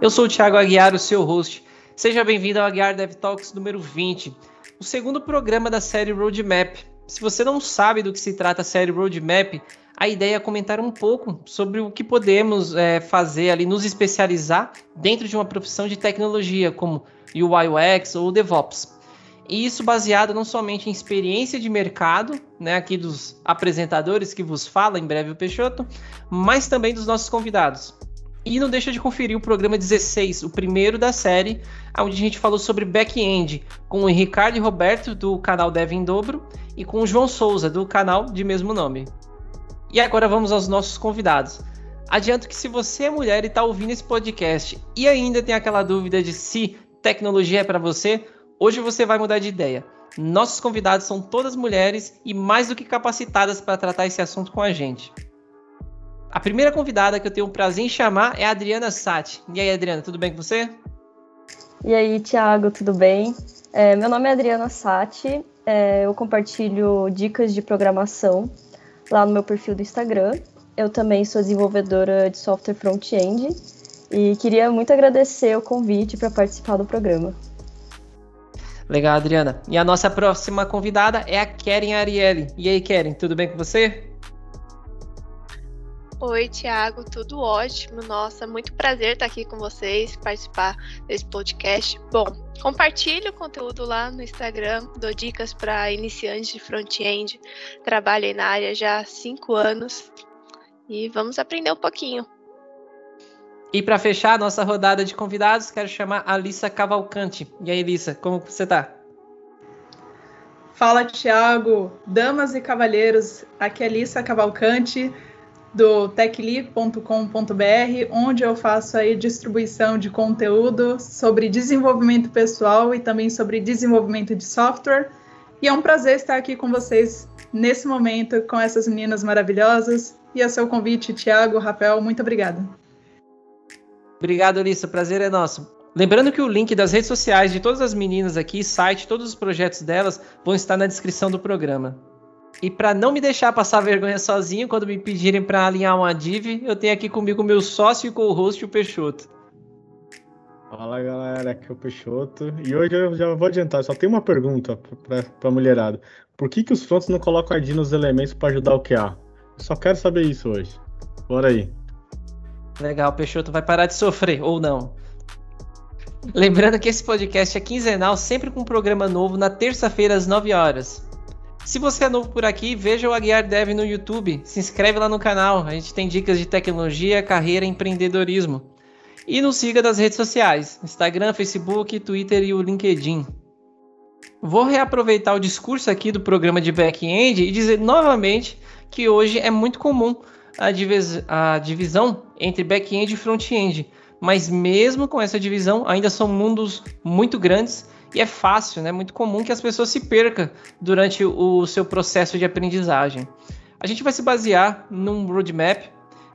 Eu sou o Thiago Aguiar, o seu host. Seja bem-vindo ao Aguiar Dev Talks número 20, o segundo programa da série Roadmap. Se você não sabe do que se trata a série Roadmap, a ideia é comentar um pouco sobre o que podemos é, fazer ali, nos especializar dentro de uma profissão de tecnologia, como UI UX ou DevOps. E isso baseado não somente em experiência de mercado, né, aqui dos apresentadores que vos fala, em breve o Peixoto, mas também dos nossos convidados. E não deixa de conferir o programa 16, o primeiro da série, onde a gente falou sobre back-end, com o Ricardo e Roberto, do canal Dev em Dobro, e com o João Souza, do canal de mesmo nome. E agora vamos aos nossos convidados. Adianto que se você é mulher e está ouvindo esse podcast e ainda tem aquela dúvida de se tecnologia é para você, hoje você vai mudar de ideia. Nossos convidados são todas mulheres e mais do que capacitadas para tratar esse assunto com a gente. A primeira convidada que eu tenho o prazer em chamar é a Adriana Sati. E aí, Adriana, tudo bem com você? E aí, Thiago, tudo bem? É, meu nome é Adriana Sati, é, eu compartilho dicas de programação lá no meu perfil do Instagram. Eu também sou desenvolvedora de software front-end e queria muito agradecer o convite para participar do programa. Legal, Adriana. E a nossa próxima convidada é a Keren Ariely. E aí, Keren, tudo bem com você? Oi, Thiago, tudo ótimo. Nossa, muito prazer estar aqui com vocês, participar desse podcast. Bom, compartilho o conteúdo lá no Instagram, dou dicas para iniciantes de front-end. Trabalho na área já há cinco anos e vamos aprender um pouquinho. E para fechar a nossa rodada de convidados, quero chamar a Alissa Cavalcante. E aí, Alissa, como você está? Fala, Thiago, damas e cavalheiros, aqui é Alissa Cavalcante do techli.com.br, onde eu faço aí distribuição de conteúdo sobre desenvolvimento pessoal e também sobre desenvolvimento de software. E é um prazer estar aqui com vocês nesse momento com essas meninas maravilhosas. E a seu convite, Tiago, Rafael, muito obrigada. Obrigado, Alissa. O prazer é nosso. Lembrando que o link das redes sociais de todas as meninas aqui, site, todos os projetos delas vão estar na descrição do programa. E para não me deixar passar vergonha sozinho, quando me pedirem para alinhar uma div, eu tenho aqui comigo meu sócio e co-host, o Peixoto. Fala galera, aqui é o Peixoto. E hoje eu já vou adiantar, só tem uma pergunta para a mulherada. Por que, que os fronts não colocam ID nos elementos para ajudar o QA? Eu só quero saber isso hoje. Bora aí. Legal, o Peixoto vai parar de sofrer, ou não. Lembrando que esse podcast é quinzenal, sempre com um programa novo na terça-feira às 9 horas. Se você é novo por aqui, veja o Aguiar Dev no YouTube, se inscreve lá no canal, a gente tem dicas de tecnologia, carreira e empreendedorismo. E nos siga nas redes sociais, Instagram, Facebook, Twitter e o LinkedIn. Vou reaproveitar o discurso aqui do programa de back-end e dizer novamente que hoje é muito comum a, divis a divisão entre back-end e front-end, mas mesmo com essa divisão ainda são mundos muito grandes e é fácil, né? Muito comum que as pessoas se percam durante o seu processo de aprendizagem. A gente vai se basear num roadmap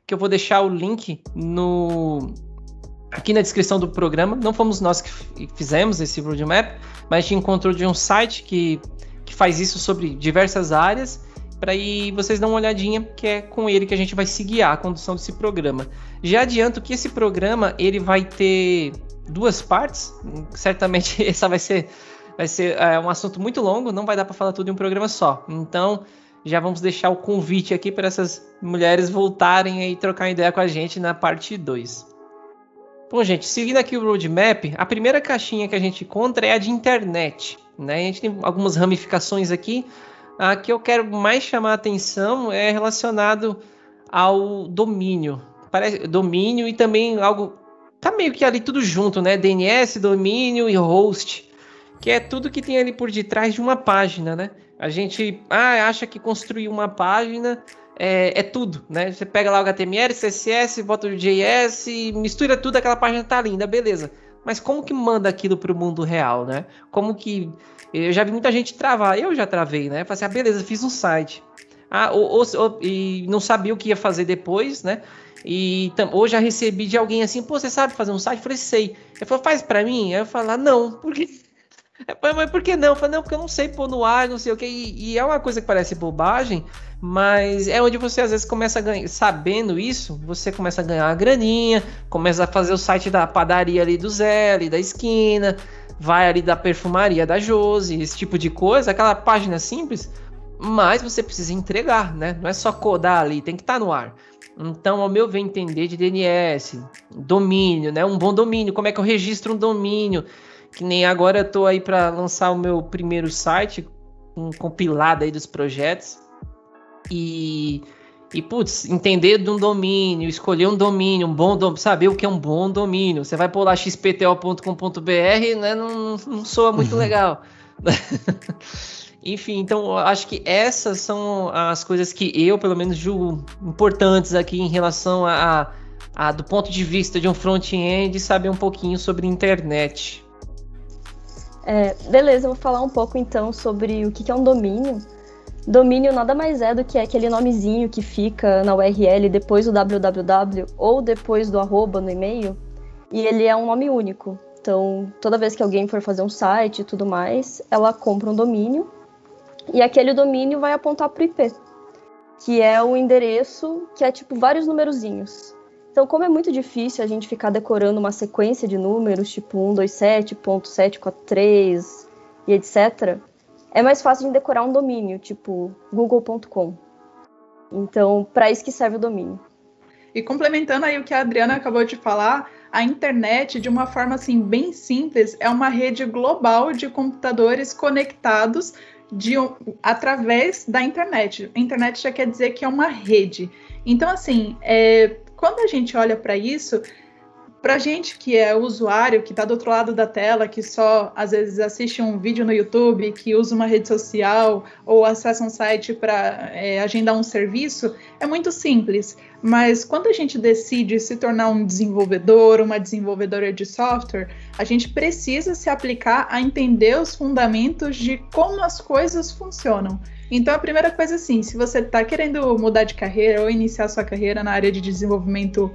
que eu vou deixar o link no aqui na descrição do programa. Não fomos nós que fizemos esse roadmap, mas a gente encontrou de um site que, que faz isso sobre diversas áreas para aí vocês dar uma olhadinha, que é com ele que a gente vai se guiar a condução desse programa. Já adianto que esse programa ele vai ter duas partes. Certamente essa vai ser, vai ser é, um assunto muito longo, não vai dar para falar tudo em um programa só. Então já vamos deixar o convite aqui para essas mulheres voltarem e trocar ideia com a gente na parte 2. Bom, gente, seguindo aqui o roadmap, a primeira caixinha que a gente encontra é a de internet. Né? A gente tem algumas ramificações aqui. A que eu quero mais chamar a atenção é relacionado ao domínio. Parece, domínio e também algo tá meio que ali tudo junto, né? DNS, domínio e host, que é tudo que tem ali por detrás de uma página, né? A gente ah, acha que construir uma página é, é, tudo, né? Você pega lá o HTML, CSS, bota o JS, mistura tudo, aquela página tá linda, beleza. Mas como que manda aquilo para o mundo real, né? Como que eu já vi muita gente travar, eu já travei, né? Falei assim, ah, beleza, fiz um site. Ah, ou, ou, ou, e não sabia o que ia fazer depois, né? E hoje já recebi de alguém assim, pô, você sabe fazer um site? Eu falei, sei. Ele falou, faz para mim? Aí eu falei, ah, não, porque É, mas por que não? Eu falei, não, porque eu não sei pôr no ar, não sei o que. E, é uma coisa que parece bobagem, mas é onde você às vezes começa a ganhar. Sabendo isso, você começa a ganhar uma graninha, começa a fazer o site da padaria ali do Zé, ali da esquina, vai ali da perfumaria da Josi, esse tipo de coisa, aquela página simples, mas você precisa entregar, né? Não é só codar ali, tem que estar tá no ar. Então, ao meu ver entender de DNS, domínio, né? Um bom domínio, como é que eu registro um domínio? Que nem agora eu tô aí para lançar o meu primeiro site, um compilado aí dos projetos. E e putz, entender de um domínio, escolher um domínio, um bom domínio, saber o que é um bom domínio. Você vai pular xpto.com.br, né? Não, não soa muito uhum. legal. Enfim, então acho que essas são as coisas que eu, pelo menos, julgo importantes aqui em relação a, a, a do ponto de vista de um front-end, saber um pouquinho sobre internet. É, beleza, eu vou falar um pouco então sobre o que é um domínio. Domínio nada mais é do que aquele nomezinho que fica na URL depois do www ou depois do arroba no e-mail, e ele é um nome único. Então, toda vez que alguém for fazer um site e tudo mais, ela compra um domínio e aquele domínio vai apontar para o IP, que é o endereço que é tipo vários numerozinhos. Então, como é muito difícil a gente ficar decorando uma sequência de números, tipo 127.743 e etc., é mais fácil de decorar um domínio, tipo google.com. Então, para isso que serve o domínio. E complementando aí o que a Adriana acabou de falar, a internet, de uma forma assim bem simples, é uma rede global de computadores conectados de, através da internet. Internet já quer dizer que é uma rede. Então, assim, é, quando a gente olha para isso, para gente que é usuário, que está do outro lado da tela, que só às vezes assiste um vídeo no YouTube, que usa uma rede social ou acessa um site para é, agendar um serviço, é muito simples. Mas quando a gente decide se tornar um desenvolvedor, uma desenvolvedora de software, a gente precisa se aplicar a entender os fundamentos de como as coisas funcionam. Então, a primeira coisa, assim, se você está querendo mudar de carreira ou iniciar sua carreira na área de desenvolvimento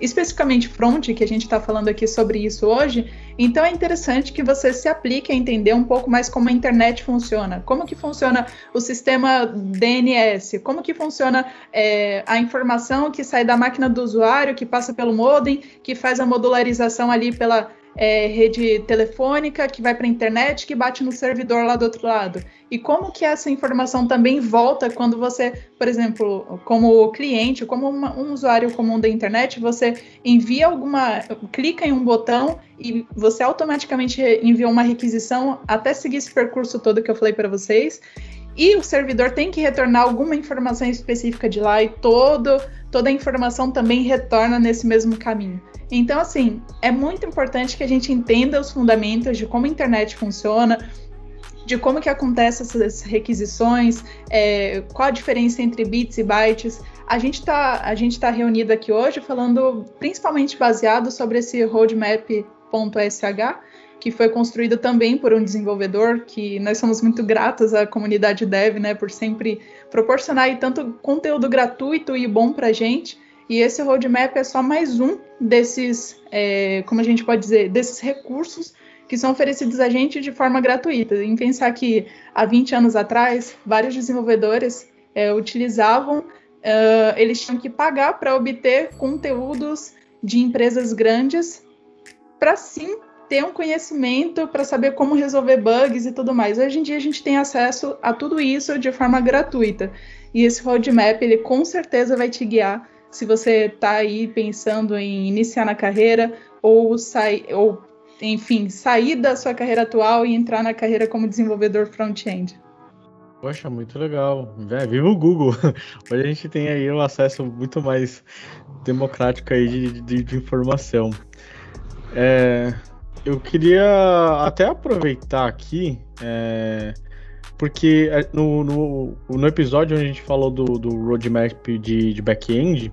especificamente front, que a gente está falando aqui sobre isso hoje, então é interessante que você se aplique a entender um pouco mais como a internet funciona, como que funciona o sistema DNS, como que funciona é, a informação que sai da máquina do usuário, que passa pelo modem, que faz a modularização ali pela é, rede telefônica que vai para a internet que bate no servidor lá do outro lado. E como que essa informação também volta quando você, por exemplo, como cliente, como uma, um usuário comum da internet, você envia alguma, clica em um botão e você automaticamente envia uma requisição até seguir esse percurso todo que eu falei para vocês. E o servidor tem que retornar alguma informação específica de lá e todo, toda a informação também retorna nesse mesmo caminho. Então, assim, é muito importante que a gente entenda os fundamentos de como a internet funciona, de como que acontecem essas requisições, é, qual a diferença entre bits e bytes. A gente está tá reunido aqui hoje falando principalmente baseado sobre esse roadmap.sh, que foi construído também por um desenvolvedor, que nós somos muito gratos à comunidade dev, né, por sempre proporcionar tanto conteúdo gratuito e bom para a gente. E esse roadmap é só mais um desses, é, como a gente pode dizer, desses recursos que são oferecidos a gente de forma gratuita. Em pensar que há 20 anos atrás, vários desenvolvedores é, utilizavam, uh, eles tinham que pagar para obter conteúdos de empresas grandes para sim ter um conhecimento para saber como resolver bugs e tudo mais. Hoje em dia a gente tem acesso a tudo isso de forma gratuita. E esse roadmap, ele com certeza vai te guiar se você está aí pensando em iniciar na carreira ou sair, ou enfim, sair da sua carreira atual e entrar na carreira como desenvolvedor front-end. Poxa, muito legal. É, viva o Google! Hoje a gente tem aí um acesso muito mais democrático aí de, de, de informação. É, eu queria até aproveitar aqui, é, porque é, no, no, no, episódio onde a gente falou do, do roadmap de, de back-end,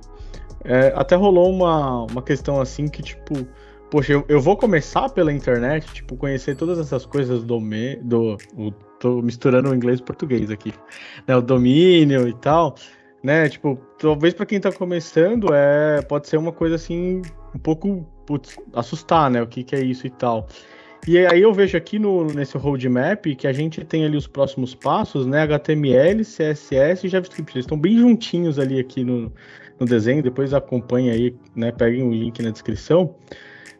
é, até rolou uma, uma questão assim que, tipo, poxa, eu, eu, vou começar pela internet, tipo, conhecer todas essas coisas do, me, do o, tô misturando o inglês e o português aqui, né, o domínio e tal, né, tipo, talvez para quem tá começando, é, pode ser uma coisa assim, um pouco, putz, assustar, né, o que que é isso e tal. E aí eu vejo aqui no, nesse roadmap que a gente tem ali os próximos passos, né? HTML, CSS e JavaScript. Eles estão bem juntinhos ali aqui no, no desenho. Depois acompanha aí, né? Peguem o link na descrição.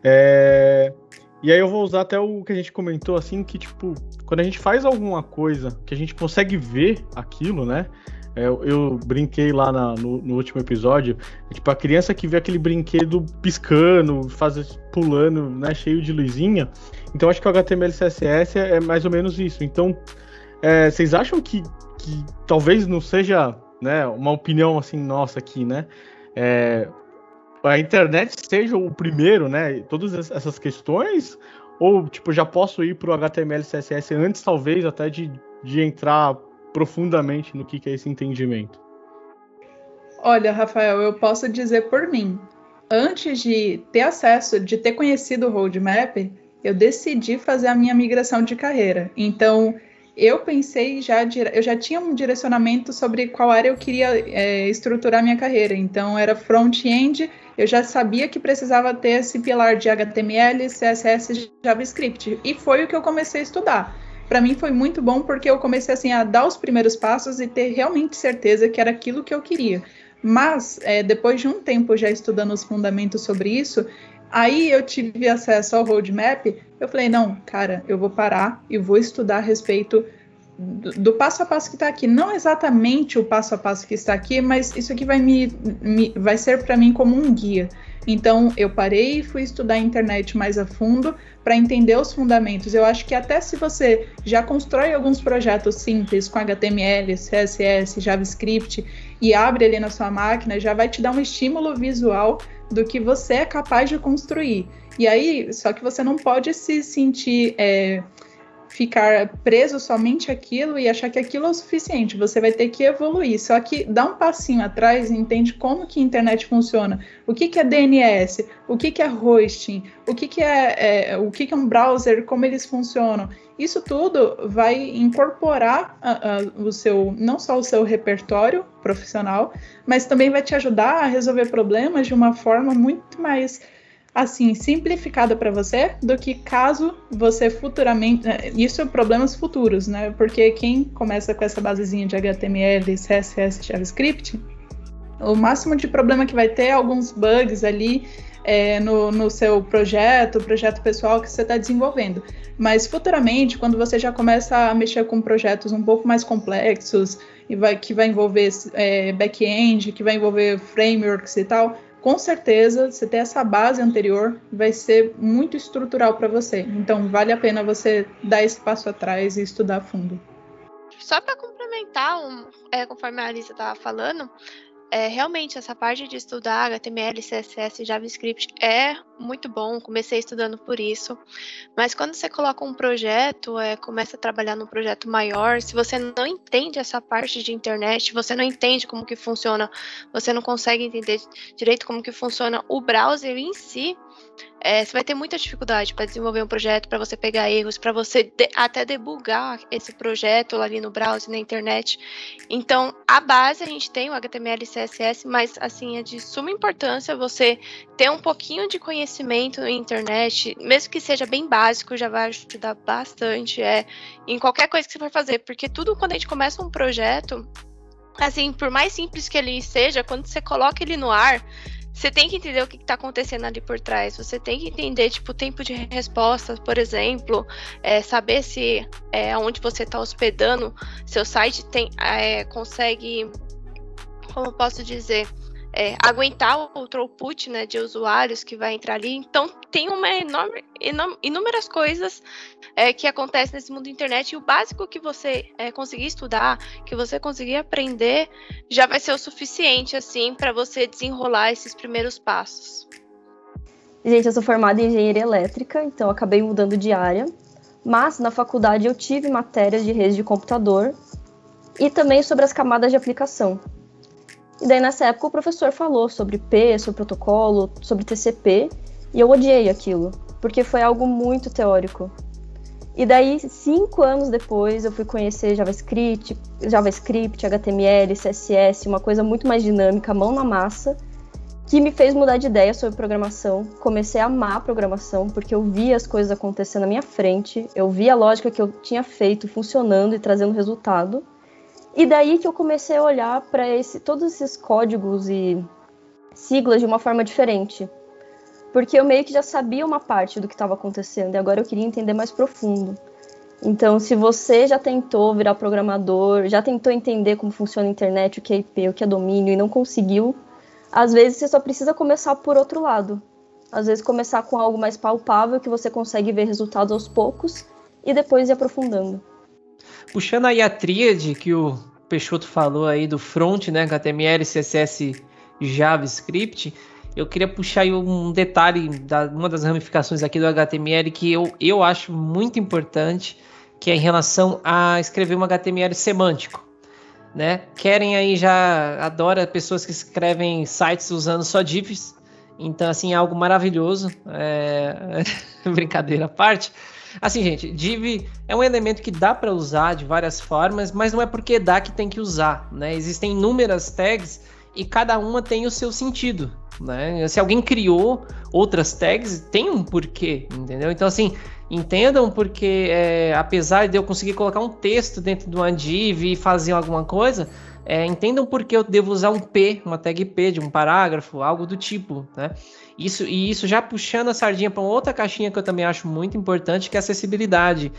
É... E aí eu vou usar até o que a gente comentou, assim, que, tipo, quando a gente faz alguma coisa que a gente consegue ver aquilo, né? É, eu, eu brinquei lá na, no, no, último episódio, é, tipo, a criança que vê aquele brinquedo piscando, faz, pulando, né, cheio de luzinha. Então acho que o HTML CSS é, é mais ou menos isso. Então, é, vocês acham que, que talvez não seja né, uma opinião assim nossa aqui, né? É, a internet seja o primeiro, né? Todas essas questões, ou tipo, já posso ir para o HTML CSS antes, talvez, até de, de entrar profundamente no que, que é esse entendimento? Olha, Rafael, eu posso dizer por mim. Antes de ter acesso, de ter conhecido o roadmap, eu decidi fazer a minha migração de carreira. Então, eu pensei já, eu já tinha um direcionamento sobre qual área eu queria é, estruturar minha carreira. Então, era front-end, eu já sabia que precisava ter esse pilar de HTML, CSS JavaScript. E foi o que eu comecei a estudar para mim foi muito bom porque eu comecei assim a dar os primeiros passos e ter realmente certeza que era aquilo que eu queria. Mas é, depois de um tempo já estudando os fundamentos sobre isso, aí eu tive acesso ao roadmap. Eu falei não, cara, eu vou parar e vou estudar a respeito do, do passo a passo que está aqui. Não exatamente o passo a passo que está aqui, mas isso aqui vai me, me vai ser para mim como um guia. Então eu parei e fui estudar a internet mais a fundo para entender os fundamentos. Eu acho que até se você já constrói alguns projetos simples com HTML, CSS, JavaScript e abre ali na sua máquina, já vai te dar um estímulo visual do que você é capaz de construir. E aí, só que você não pode se sentir é, ficar preso somente aquilo e achar que aquilo é o suficiente. Você vai ter que evoluir. Só que dá um passinho atrás e entende como que a internet funciona. O que, que é DNS? O que, que é hosting? O que, que é, é o que, que é um browser? Como eles funcionam? Isso tudo vai incorporar uh, uh, o seu, não só o seu repertório profissional, mas também vai te ajudar a resolver problemas de uma forma muito mais assim simplificada para você do que caso você futuramente né, isso é problemas futuros, né? Porque quem começa com essa basezinha de HTML, CSS, JavaScript, o máximo de problema que vai ter é alguns bugs ali é, no, no seu projeto, projeto pessoal que você está desenvolvendo. Mas futuramente, quando você já começa a mexer com projetos um pouco mais complexos e vai, que vai envolver é, back-end, que vai envolver frameworks e tal, com certeza você ter essa base anterior vai ser muito estrutural para você. Então vale a pena você dar esse passo atrás e estudar a fundo. Só para complementar, um, é, conforme a Alisa estava falando, é, realmente essa parte de estudar HTML, CSS e JavaScript é muito bom. Comecei estudando por isso, mas quando você coloca um projeto, é, começa a trabalhar num projeto maior, se você não entende essa parte de internet, você não entende como que funciona, você não consegue entender direito como que funciona o browser em si, é, você vai ter muita dificuldade para desenvolver um projeto, para você pegar erros, para você de, até debugar esse projeto ali no browser, na internet. Então, a base a gente tem o HTML e CSS, mas assim é de suma importância você ter um pouquinho de conhecimento na internet, mesmo que seja bem básico, já vai ajudar bastante é, em qualquer coisa que você for fazer, porque tudo quando a gente começa um projeto, assim, por mais simples que ele seja, quando você coloca ele no ar, você tem que entender o que está acontecendo ali por trás. Você tem que entender, tipo, o tempo de resposta, por exemplo, é, saber se é, onde você está hospedando, seu site tem, é, consegue, como posso dizer, é, aguentar o throughput né, de usuários que vai entrar ali. Então, tem uma enorme, inúmeras coisas é, que acontecem nesse mundo da internet. E o básico que você é, conseguir estudar, que você conseguir aprender, já vai ser o suficiente assim para você desenrolar esses primeiros passos. Gente, eu sou formada em engenharia elétrica, então acabei mudando de área. Mas na faculdade eu tive matérias de rede de computador e também sobre as camadas de aplicação. E daí nessa época o professor falou sobre P, sobre protocolo, sobre TCP, e eu odiei aquilo, porque foi algo muito teórico. E daí, cinco anos depois, eu fui conhecer JavaScript, JavaScript, HTML, CSS, uma coisa muito mais dinâmica, mão na massa. que me fez mudar de ideia sobre programação. Comecei a amar programação porque eu via as coisas acontecendo na minha frente, eu via a lógica que eu tinha feito funcionando e trazendo resultado. E daí que eu comecei a olhar para esse, todos esses códigos e siglas de uma forma diferente. Porque eu meio que já sabia uma parte do que estava acontecendo e agora eu queria entender mais profundo. Então, se você já tentou virar programador, já tentou entender como funciona a internet, o que é IP, o que é domínio e não conseguiu, às vezes você só precisa começar por outro lado. Às vezes começar com algo mais palpável que você consegue ver resultados aos poucos e depois ir aprofundando. Puxando aí a tríade que o Peixoto falou aí do front, né, HTML, CSS, JavaScript, eu queria puxar aí um detalhe da uma das ramificações aqui do HTML que eu, eu acho muito importante, que é em relação a escrever um HTML semântico. Né? Querem aí já adora pessoas que escrevem sites usando só divs, então assim é algo maravilhoso, é... brincadeira à parte. Assim, gente, div é um elemento que dá para usar de várias formas, mas não é porque dá que tem que usar, né? Existem inúmeras tags e cada uma tem o seu sentido, né? Se alguém criou outras tags, tem um porquê, entendeu? Então, assim, entendam porque, é, apesar de eu conseguir colocar um texto dentro do div e fazer alguma coisa, é, entendam porque eu devo usar um P, uma tag P de um parágrafo, algo do tipo, né? Isso, e isso já puxando a sardinha para outra caixinha que eu também acho muito importante, que é a acessibilidade.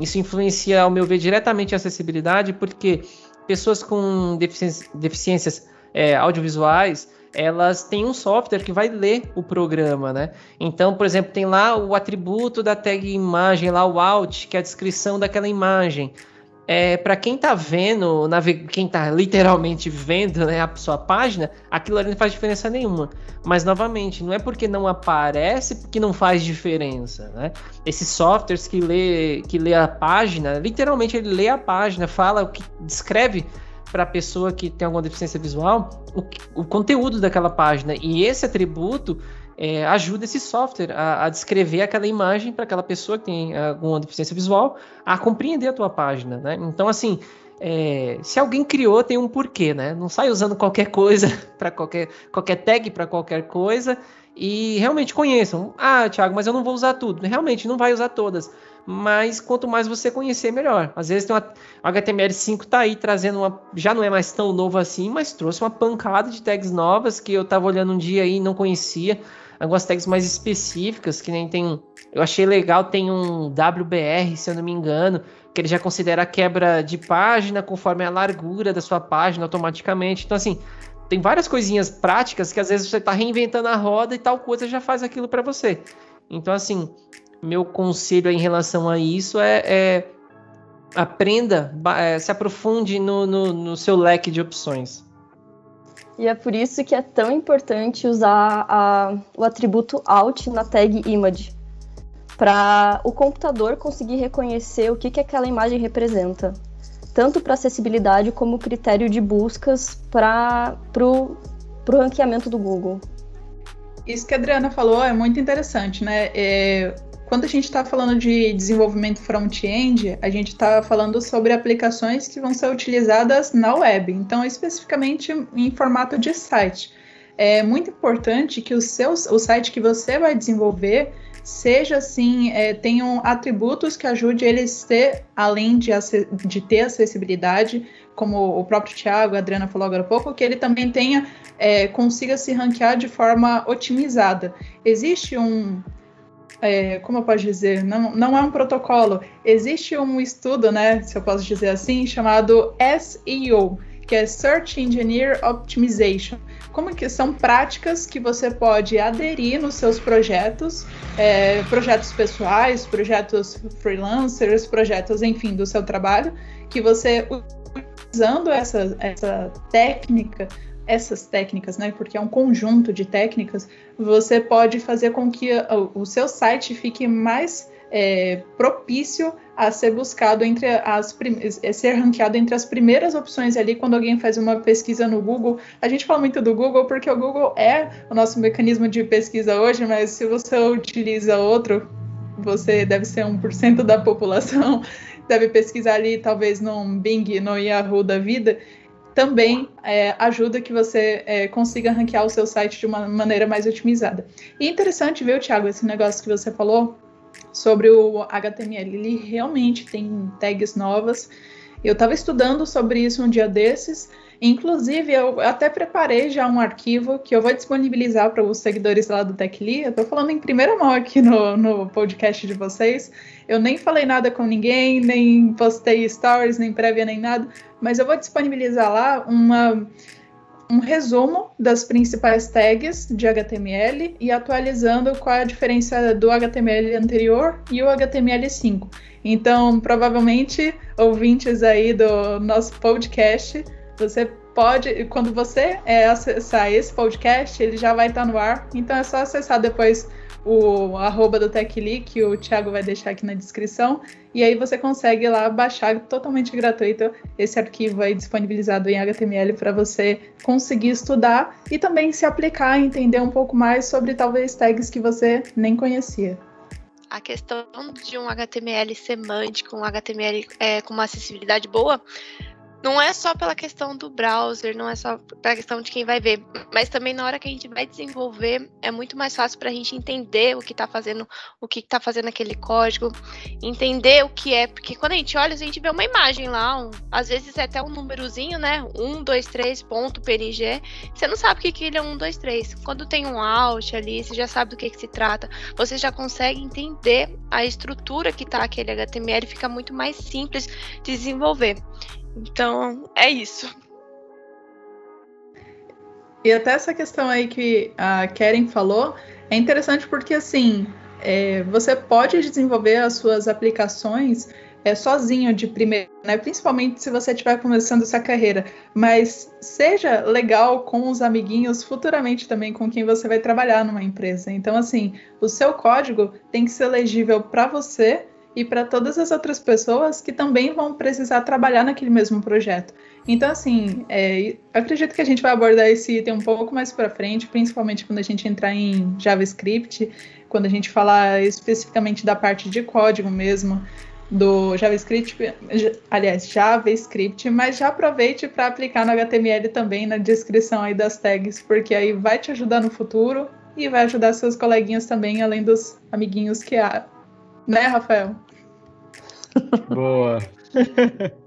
Isso influencia, ao meu ver, diretamente a acessibilidade, porque pessoas com deficiências, deficiências é, audiovisuais, elas têm um software que vai ler o programa, né? Então, por exemplo, tem lá o atributo da tag imagem, lá o alt, que é a descrição daquela imagem. É, para quem está vendo, quem está literalmente vendo né, a sua página, aquilo ali não faz diferença nenhuma. Mas novamente, não é porque não aparece que não faz diferença. Né? Esses softwares que lê, que lê a página, literalmente ele lê a página, fala o que descreve para a pessoa que tem alguma deficiência visual o, o conteúdo daquela página. E esse atributo é, ajuda esse software a, a, descrever aquela imagem para aquela pessoa que tem alguma deficiência visual a compreender a tua página, né? Então, assim, é, se alguém criou, tem um porquê, né? Não sai usando qualquer coisa para qualquer, qualquer tag para qualquer coisa e realmente conheçam. Ah, Thiago, mas eu não vou usar tudo. Realmente, não vai usar todas mas quanto mais você conhecer, melhor. Às vezes tem uma, o HTML5 tá aí trazendo uma. Já não é mais tão novo assim, mas trouxe uma pancada de tags novas que eu tava olhando um dia aí e não conhecia. Algumas tags mais específicas, que nem tem. Eu achei legal, tem um WBR, se eu não me engano, que ele já considera a quebra de página conforme a largura da sua página automaticamente. Então, assim, tem várias coisinhas práticas que às vezes você está reinventando a roda e tal coisa já faz aquilo para você. Então, assim, meu conselho em relação a isso é, é aprenda, é, se aprofunde no, no, no, seu leque de opções. E é por isso que é tão importante usar a, o atributo alt na tag image, para o computador conseguir reconhecer o que, que aquela imagem representa, tanto para acessibilidade como critério de buscas para o ranqueamento do Google. Isso que a Adriana falou é muito interessante, né? É, quando a gente está falando de desenvolvimento front-end, a gente está falando sobre aplicações que vão ser utilizadas na web, então especificamente em formato de site. É muito importante que o, seu, o site que você vai desenvolver seja assim, é, tenham atributos que ajudem eles a ter, além de, de ter acessibilidade, como o próprio Thiago, a Adriana falou agora há pouco, que ele também tenha, é, consiga se ranquear de forma otimizada. Existe um, é, como eu posso dizer, não, não é um protocolo. Existe um estudo, né, se eu posso dizer assim, chamado SEO, que é Search Engineer Optimization. Como que são práticas que você pode aderir nos seus projetos, é, projetos pessoais, projetos freelancers, projetos, enfim, do seu trabalho, que você usando essa, essa técnica essas técnicas, né? Porque é um conjunto de técnicas, você pode fazer com que o seu site fique mais é, propício a ser buscado entre as é, ser ranqueado entre as primeiras opções ali quando alguém faz uma pesquisa no Google. A gente fala muito do Google porque o Google é o nosso mecanismo de pesquisa hoje, mas se você utiliza outro, você deve ser 1% da população, deve pesquisar ali talvez num Bing, no Yahoo da vida também é, ajuda que você é, consiga ranquear o seu site de uma maneira mais otimizada. E interessante, viu, Thiago, esse negócio que você falou sobre o HTML. Ele realmente tem tags novas. Eu estava estudando sobre isso um dia desses. Inclusive, eu até preparei já um arquivo que eu vou disponibilizar para os seguidores lá do TechLee. Eu estou falando em primeira mão aqui no, no podcast de vocês. Eu nem falei nada com ninguém, nem postei stories, nem prévia, nem nada. Mas eu vou disponibilizar lá uma, um resumo das principais tags de HTML e atualizando qual é a diferença do HTML anterior e o HTML5. Então, provavelmente, ouvintes aí do nosso podcast, você pode, quando você é, acessar esse podcast, ele já vai estar no ar. Então é só acessar depois o arroba do TechLee, que o Thiago vai deixar aqui na descrição, e aí você consegue lá baixar totalmente gratuito esse arquivo aí disponibilizado em HTML para você conseguir estudar e também se aplicar, entender um pouco mais sobre talvez tags que você nem conhecia. A questão de um HTML semântico, um HTML é, com uma acessibilidade boa, não é só pela questão do browser, não é só pela questão de quem vai ver, mas também na hora que a gente vai desenvolver, é muito mais fácil para a gente entender o que está fazendo, o que está fazendo aquele código, entender o que é, porque quando a gente olha, a gente vê uma imagem lá, um, às vezes é até um númerozinho, né? 1, 2, 3, ponto, PNG. Você não sabe o que, que ele é 1, 2, 3. Quando tem um alt ali, você já sabe do que, que se trata. Você já consegue entender a estrutura que está aquele HTML, fica muito mais simples de desenvolver. Então, é isso. E até essa questão aí que a Karen falou é interessante porque, assim, é, você pode desenvolver as suas aplicações é, sozinho de primeira, né? principalmente se você estiver começando sua carreira, mas seja legal com os amiguinhos futuramente também com quem você vai trabalhar numa empresa. Então, assim, o seu código tem que ser legível para você e para todas as outras pessoas que também vão precisar trabalhar naquele mesmo projeto. Então, assim, é, acredito que a gente vai abordar esse item um pouco mais para frente, principalmente quando a gente entrar em JavaScript, quando a gente falar especificamente da parte de código mesmo do JavaScript, aliás, JavaScript, mas já aproveite para aplicar no HTML também na descrição aí das tags, porque aí vai te ajudar no futuro e vai ajudar seus coleguinhas também, além dos amiguinhos que há né, Rafael? Boa.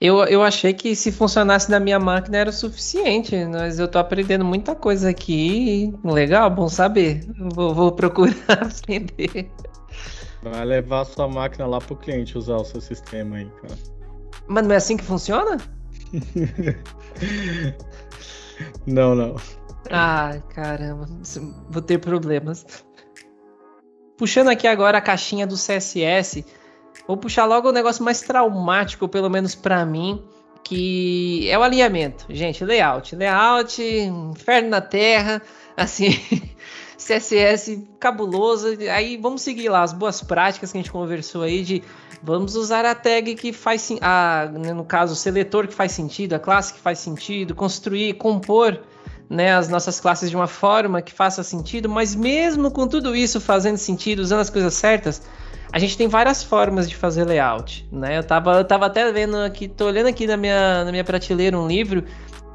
Eu, eu achei que se funcionasse na minha máquina era o suficiente, mas eu tô aprendendo muita coisa aqui. Legal, bom saber. Vou, vou procurar aprender. Vai levar a sua máquina lá pro cliente usar o seu sistema aí, cara. Mas não é assim que funciona? não, não. Ah, caramba, vou ter problemas. Puxando aqui agora a caixinha do CSS, vou puxar logo o negócio mais traumático, pelo menos para mim, que é o alinhamento. Gente, layout, layout, inferno na terra, assim, CSS cabuloso. Aí vamos seguir lá as boas práticas que a gente conversou aí de vamos usar a tag que faz a, no caso, o seletor que faz sentido, a classe que faz sentido, construir, compor né, as nossas classes de uma forma que faça sentido, mas mesmo com tudo isso fazendo sentido, usando as coisas certas, a gente tem várias formas de fazer layout, né? Eu tava, eu tava até vendo aqui, tô olhando aqui na minha, na minha prateleira um livro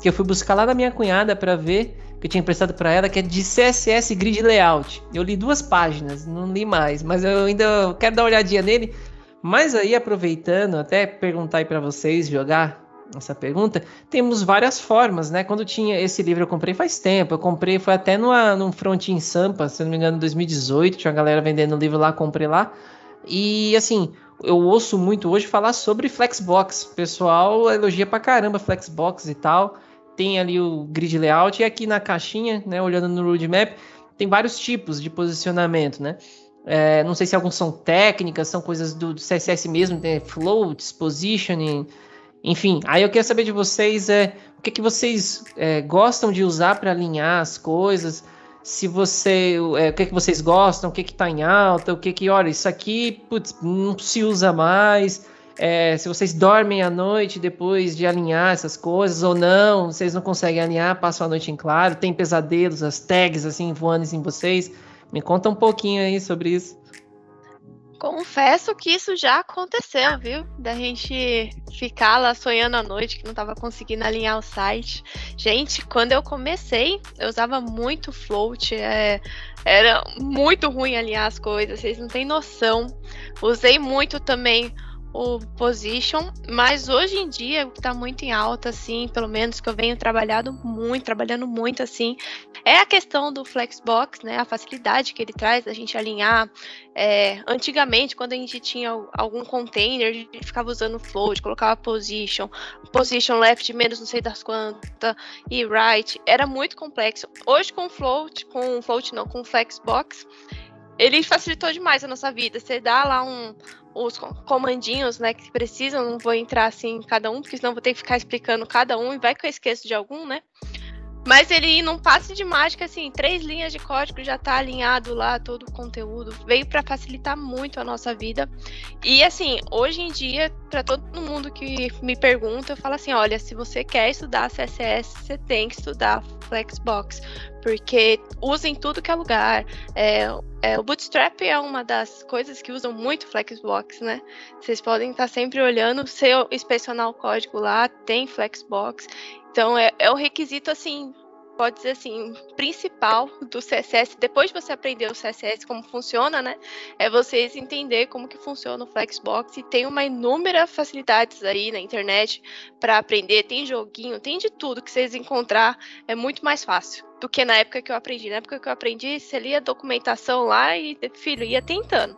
que eu fui buscar lá da minha cunhada para ver, que eu tinha emprestado para ela, que é de CSS Grid Layout. Eu li duas páginas, não li mais, mas eu ainda quero dar uma olhadinha nele. Mas aí, aproveitando, até perguntar aí para vocês, jogar essa pergunta, temos várias formas, né? Quando tinha esse livro eu comprei faz tempo, eu comprei, foi até numa, num front em Sampa, se não me engano, em 2018, tinha uma galera vendendo livro lá, comprei lá. E assim, eu ouço muito hoje falar sobre Flexbox. Pessoal elogia pra caramba Flexbox e tal. Tem ali o grid layout e aqui na caixinha, né, olhando no roadmap, tem vários tipos de posicionamento, né? É, não sei se alguns são técnicas, são coisas do, do CSS mesmo, tem floats, positioning, enfim, aí eu quero saber de vocês é o que, que vocês é, gostam de usar para alinhar as coisas. Se você, é, o que, que vocês gostam, o que que está em alta, o que que, olha, isso aqui putz, não se usa mais. É, se vocês dormem à noite depois de alinhar essas coisas ou não, vocês não conseguem alinhar, passam a noite em claro, tem pesadelos, as tags assim voando em vocês. Me conta um pouquinho aí sobre isso. Confesso que isso já aconteceu, viu? Da gente ficar lá sonhando à noite que não tava conseguindo alinhar o site. Gente, quando eu comecei, eu usava muito float, é, era muito ruim alinhar as coisas, vocês não têm noção. Usei muito também o position, mas hoje em dia o que está muito em alta, assim, pelo menos que eu venho trabalhando muito, trabalhando muito assim, é a questão do Flexbox, né? A facilidade que ele traz a gente alinhar. É, antigamente, quando a gente tinha algum container, a gente ficava usando float, colocava position, position left menos não sei das quantas, e right, era muito complexo. Hoje com float, com float não, com Flexbox, ele facilitou demais a nossa vida. Você dá lá um, os comandinhos, né, que precisam, não vou entrar assim em cada um, porque senão vou ter que ficar explicando cada um e vai que eu esqueço de algum, né? Mas ele não passe de mágica, assim, três linhas de código já tá alinhado lá todo o conteúdo. Veio para facilitar muito a nossa vida. E assim, hoje em dia, para todo mundo que me pergunta, eu falo assim: olha, se você quer estudar CSS, você tem que estudar Flexbox, porque usa em tudo que é lugar. É, é, o Bootstrap é uma das coisas que usam muito Flexbox, né? Vocês podem estar sempre olhando, se inspecionar o código lá, tem Flexbox. Então é, é o requisito assim, pode dizer assim, principal do CSS, depois de você aprender o CSS como funciona, né, é vocês entender como que funciona o Flexbox e tem uma inúmera facilidades aí na internet para aprender, tem joguinho, tem de tudo que vocês encontrar, é muito mais fácil do que na época que eu aprendi. Na época que eu aprendi, você lia documentação lá e, filho, ia tentando.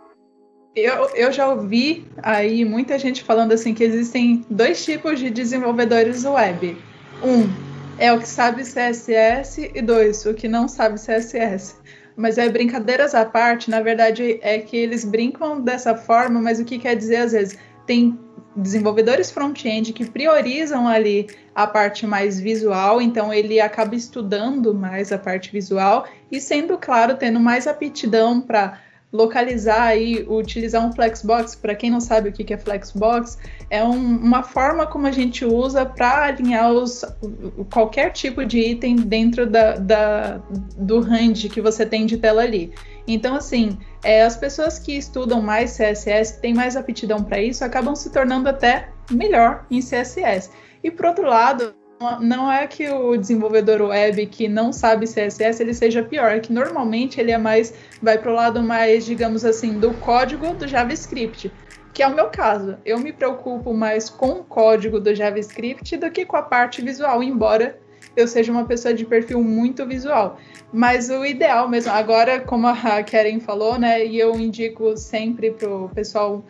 Eu, eu já ouvi aí muita gente falando assim que existem dois tipos de desenvolvedores web um, é o que sabe CSS, e dois, o que não sabe CSS. Mas é brincadeiras à parte, na verdade é que eles brincam dessa forma, mas o que quer dizer às vezes? Tem desenvolvedores front-end que priorizam ali a parte mais visual, então ele acaba estudando mais a parte visual e sendo claro, tendo mais aptidão para localizar aí, utilizar um Flexbox, para quem não sabe o que é Flexbox, é um, uma forma como a gente usa para alinhar os, qualquer tipo de item dentro da, da, do range que você tem de tela ali. Então, assim, é, as pessoas que estudam mais CSS, que têm mais aptidão para isso, acabam se tornando até melhor em CSS. E por outro lado, não é que o desenvolvedor web que não sabe CSS ele seja pior, é que normalmente ele é mais vai para o lado mais, digamos assim, do código do JavaScript, que é o meu caso. Eu me preocupo mais com o código do JavaScript do que com a parte visual, embora eu seja uma pessoa de perfil muito visual. Mas o ideal mesmo, agora, como a Karen falou, né, e eu indico sempre pro pessoal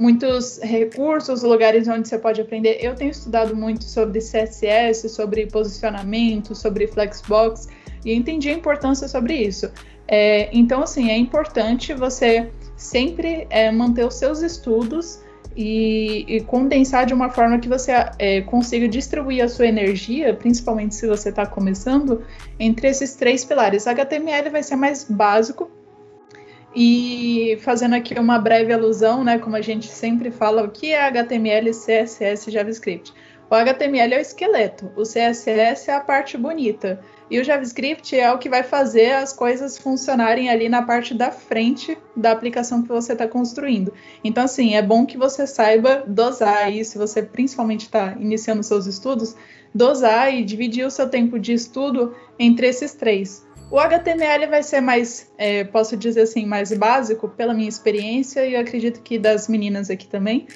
muitos recursos, lugares onde você pode aprender. Eu tenho estudado muito sobre CSS, sobre posicionamento, sobre Flexbox e entendi a importância sobre isso. É, então, assim, é importante você sempre é, manter os seus estudos e, e, condensar de uma forma que você é, consiga distribuir a sua energia, principalmente se você está começando, entre esses três pilares. HTML vai ser mais básico, e fazendo aqui uma breve alusão, né, como a gente sempre fala, o que é HTML, CSS e JavaScript? O HTML é o esqueleto, o CSS é a parte bonita. E o JavaScript é o que vai fazer as coisas funcionarem ali na parte da frente da aplicação que você está construindo. Então, assim, é bom que você saiba dosar aí, se você principalmente está iniciando seus estudos, dosar e dividir o seu tempo de estudo entre esses três. O HTML vai ser mais, é, posso dizer assim, mais básico pela minha experiência e eu acredito que das meninas aqui também.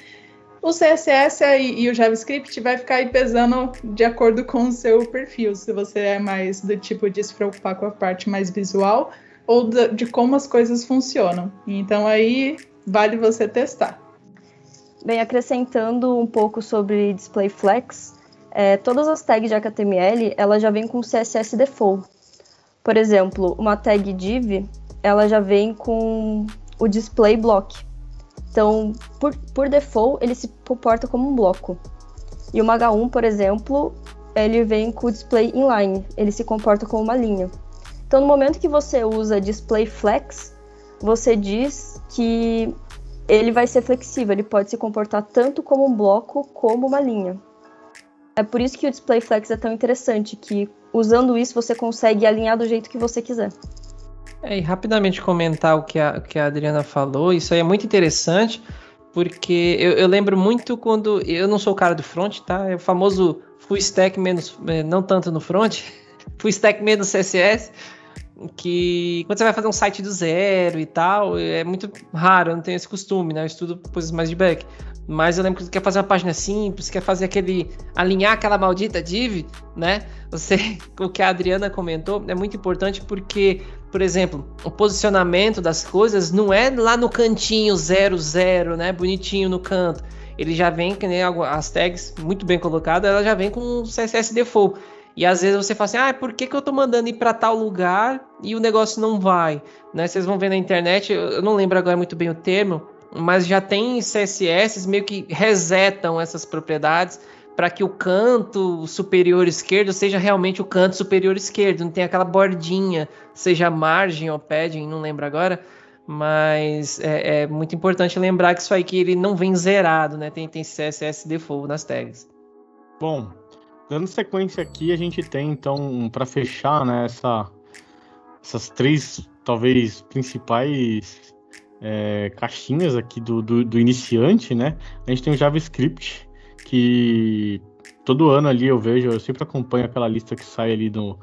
O CSS e, e, o JavaScript vai ficar aí pesando de acordo com o seu perfil, se você é mais do tipo de se preocupar com a parte mais visual ou de, de como as coisas funcionam. Então aí vale você testar. Bem, acrescentando um pouco sobre Display Flex, é, todas as tags de HTML ela já vem com CSS default. Por exemplo, uma tag div, ela já vem com o display block. Então, por, por default, ele se comporta como um bloco. E o H1, por exemplo, ele vem com o display inline, ele se comporta como uma linha. Então, no momento que você usa display flex, você diz que ele vai ser flexível, ele pode se comportar tanto como um bloco como uma linha. É por isso que o display flex é tão interessante, que usando isso você consegue alinhar do jeito que você quiser. É, e rapidamente comentar o que, a, que a Adriana falou, isso aí é muito interessante, porque eu, eu, lembro muito quando. Eu não sou o cara do front, tá? É o famoso full stack menos. É, não tanto no front, full stack menos CSS que quando você vai fazer um site do zero e tal, é muito raro, eu não tenho esse costume, né? Eu estudo coisas mais de back. Mas eu lembro que você quer fazer uma página simples, quer fazer aquele. alinhar aquela maldita div, né? Você, o que a Adriana comentou, é muito importante porque, por exemplo, o posicionamento das coisas não é lá no cantinho 00, né? Bonitinho no canto. Ele já vem, que nem as tags muito bem colocadas, ela já vem com CSS default. E às vezes você fala assim, ah, por que, que eu tô mandando ir para tal lugar e o negócio não vai? Né? Vocês vão ver na internet, eu não lembro agora muito bem o termo, mas já tem CSS meio que resetam essas propriedades para que o canto superior esquerdo seja realmente o canto superior esquerdo, não tem aquela bordinha, seja margem ou padding, não lembro agora, mas é, é, muito importante lembrar que isso aí que ele não vem zerado, né? Tem, tem CSS default nas tags. Bom, Dando sequência aqui, a gente tem então, para fechar, né, essa, essas três, talvez, principais é, caixinhas aqui do, do, do, iniciante, né? A gente tem o JavaScript, que todo ano ali eu vejo, eu sempre acompanho aquela lista que sai ali no,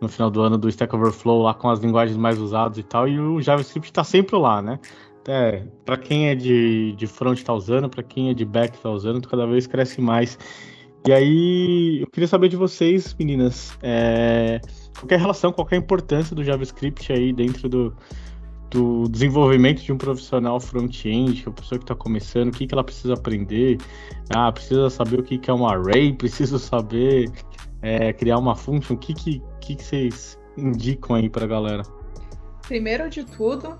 no final do ano do Stack Overflow, lá com as linguagens mais usadas e tal, e o JavaScript está sempre lá, né? É, para quem é de, de front está usando, para quem é de back está usando, cada vez cresce mais. E aí, eu queria saber de vocês, meninas, é, qualquer relação, qualquer importância do JavaScript aí dentro do, do desenvolvimento de um profissional front-end, que é a pessoa que está começando, o que, que ela precisa aprender? Ah, precisa saber o que, que é um array, precisa saber é, criar uma function, o que, que, que, que vocês indicam aí para a galera? Primeiro de tudo,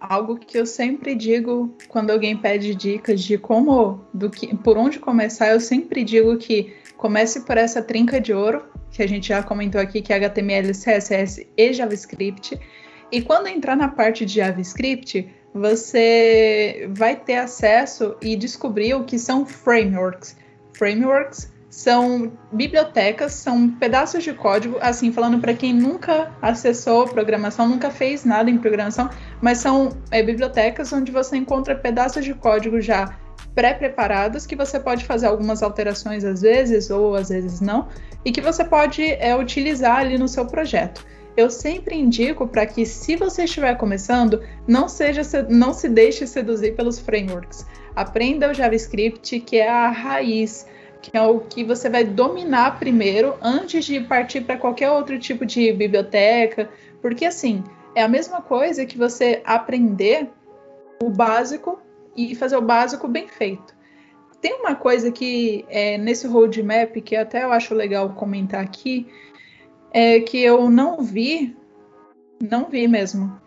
algo que eu sempre digo quando alguém pede dicas de como, do que, por onde começar, eu sempre digo que comece por essa trinca de ouro, que a gente já comentou aqui, que é HTML, CSS e JavaScript. E quando entrar na parte de JavaScript, você vai ter acesso e descobrir o que são frameworks. Frameworks são bibliotecas, são pedaços de código, assim, falando para quem nunca acessou programação, nunca fez nada em programação, mas são é, bibliotecas onde você encontra pedaços de código já pré-preparados que você pode fazer algumas alterações às vezes ou às vezes não e que você pode é, utilizar ali no seu projeto. Eu sempre indico para que, se você estiver começando, não seja não se deixe seduzir pelos frameworks. Aprenda o JavaScript, que é a raiz que é o que você vai dominar primeiro antes de partir para qualquer outro tipo de biblioteca, porque assim, é a mesma coisa que você aprender o básico e fazer o básico bem feito. Tem uma coisa que é, nesse roadmap que até eu acho legal comentar aqui, é que eu não vi, não vi mesmo,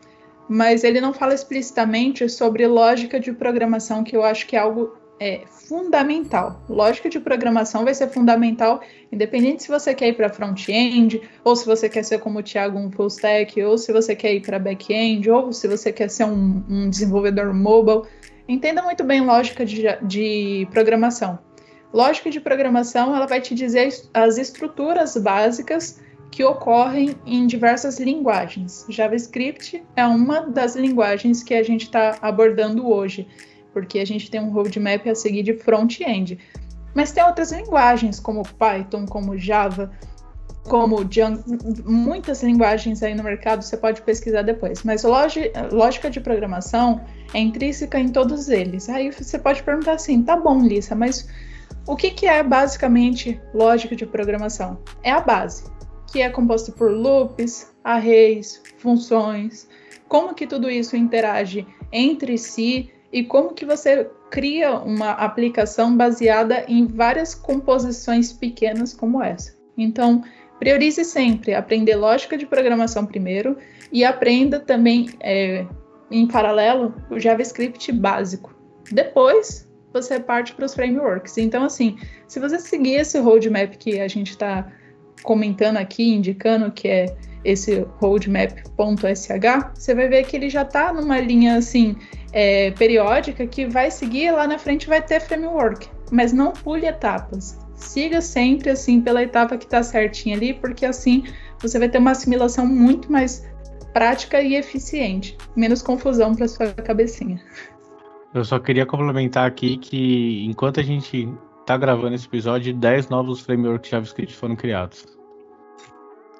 mas ele não fala explicitamente sobre lógica de programação, que eu acho que é algo é fundamental. Lógica de programação vai ser fundamental, independente se você quer ir para front-end, ou se você quer ser como o Thiago, um full stack, ou se você quer ir para back-end, ou se você quer ser um, um, desenvolvedor mobile. Entenda muito bem lógica de, de programação. Lógica de programação ela vai te dizer as estruturas básicas que ocorrem em diversas linguagens. JavaScript é uma das linguagens que a gente está abordando hoje porque a gente tem um roadmap a seguir de front-end. Mas tem outras linguagens, como Python, como Java, como Django, muitas linguagens aí no mercado, você pode pesquisar depois. Mas lógica de programação é intrínseca em todos eles. Aí você pode perguntar assim, tá bom, Lisa, mas o que, que é basicamente lógica de programação? É a base, que é composta por loops, arrays, funções, como que tudo isso interage entre si e como que você cria uma aplicação baseada em várias composições pequenas como essa. Então, priorize sempre aprender lógica de programação primeiro e aprenda também, é, em paralelo, o JavaScript básico. Depois, você parte para os frameworks. Então, assim, se você seguir esse roadmap que a gente está comentando aqui, indicando que é esse roadmap.sh, você vai ver que ele já está numa linha assim é, periódica que vai seguir lá na frente vai ter framework, mas não pule etapas. Siga sempre assim pela etapa que está certinha ali, porque assim você vai ter uma assimilação muito mais prática e eficiente. Menos confusão para sua cabecinha. Eu só queria complementar aqui que enquanto a gente tá gravando esse episódio, 10 novos frameworks JavaScript foram criados.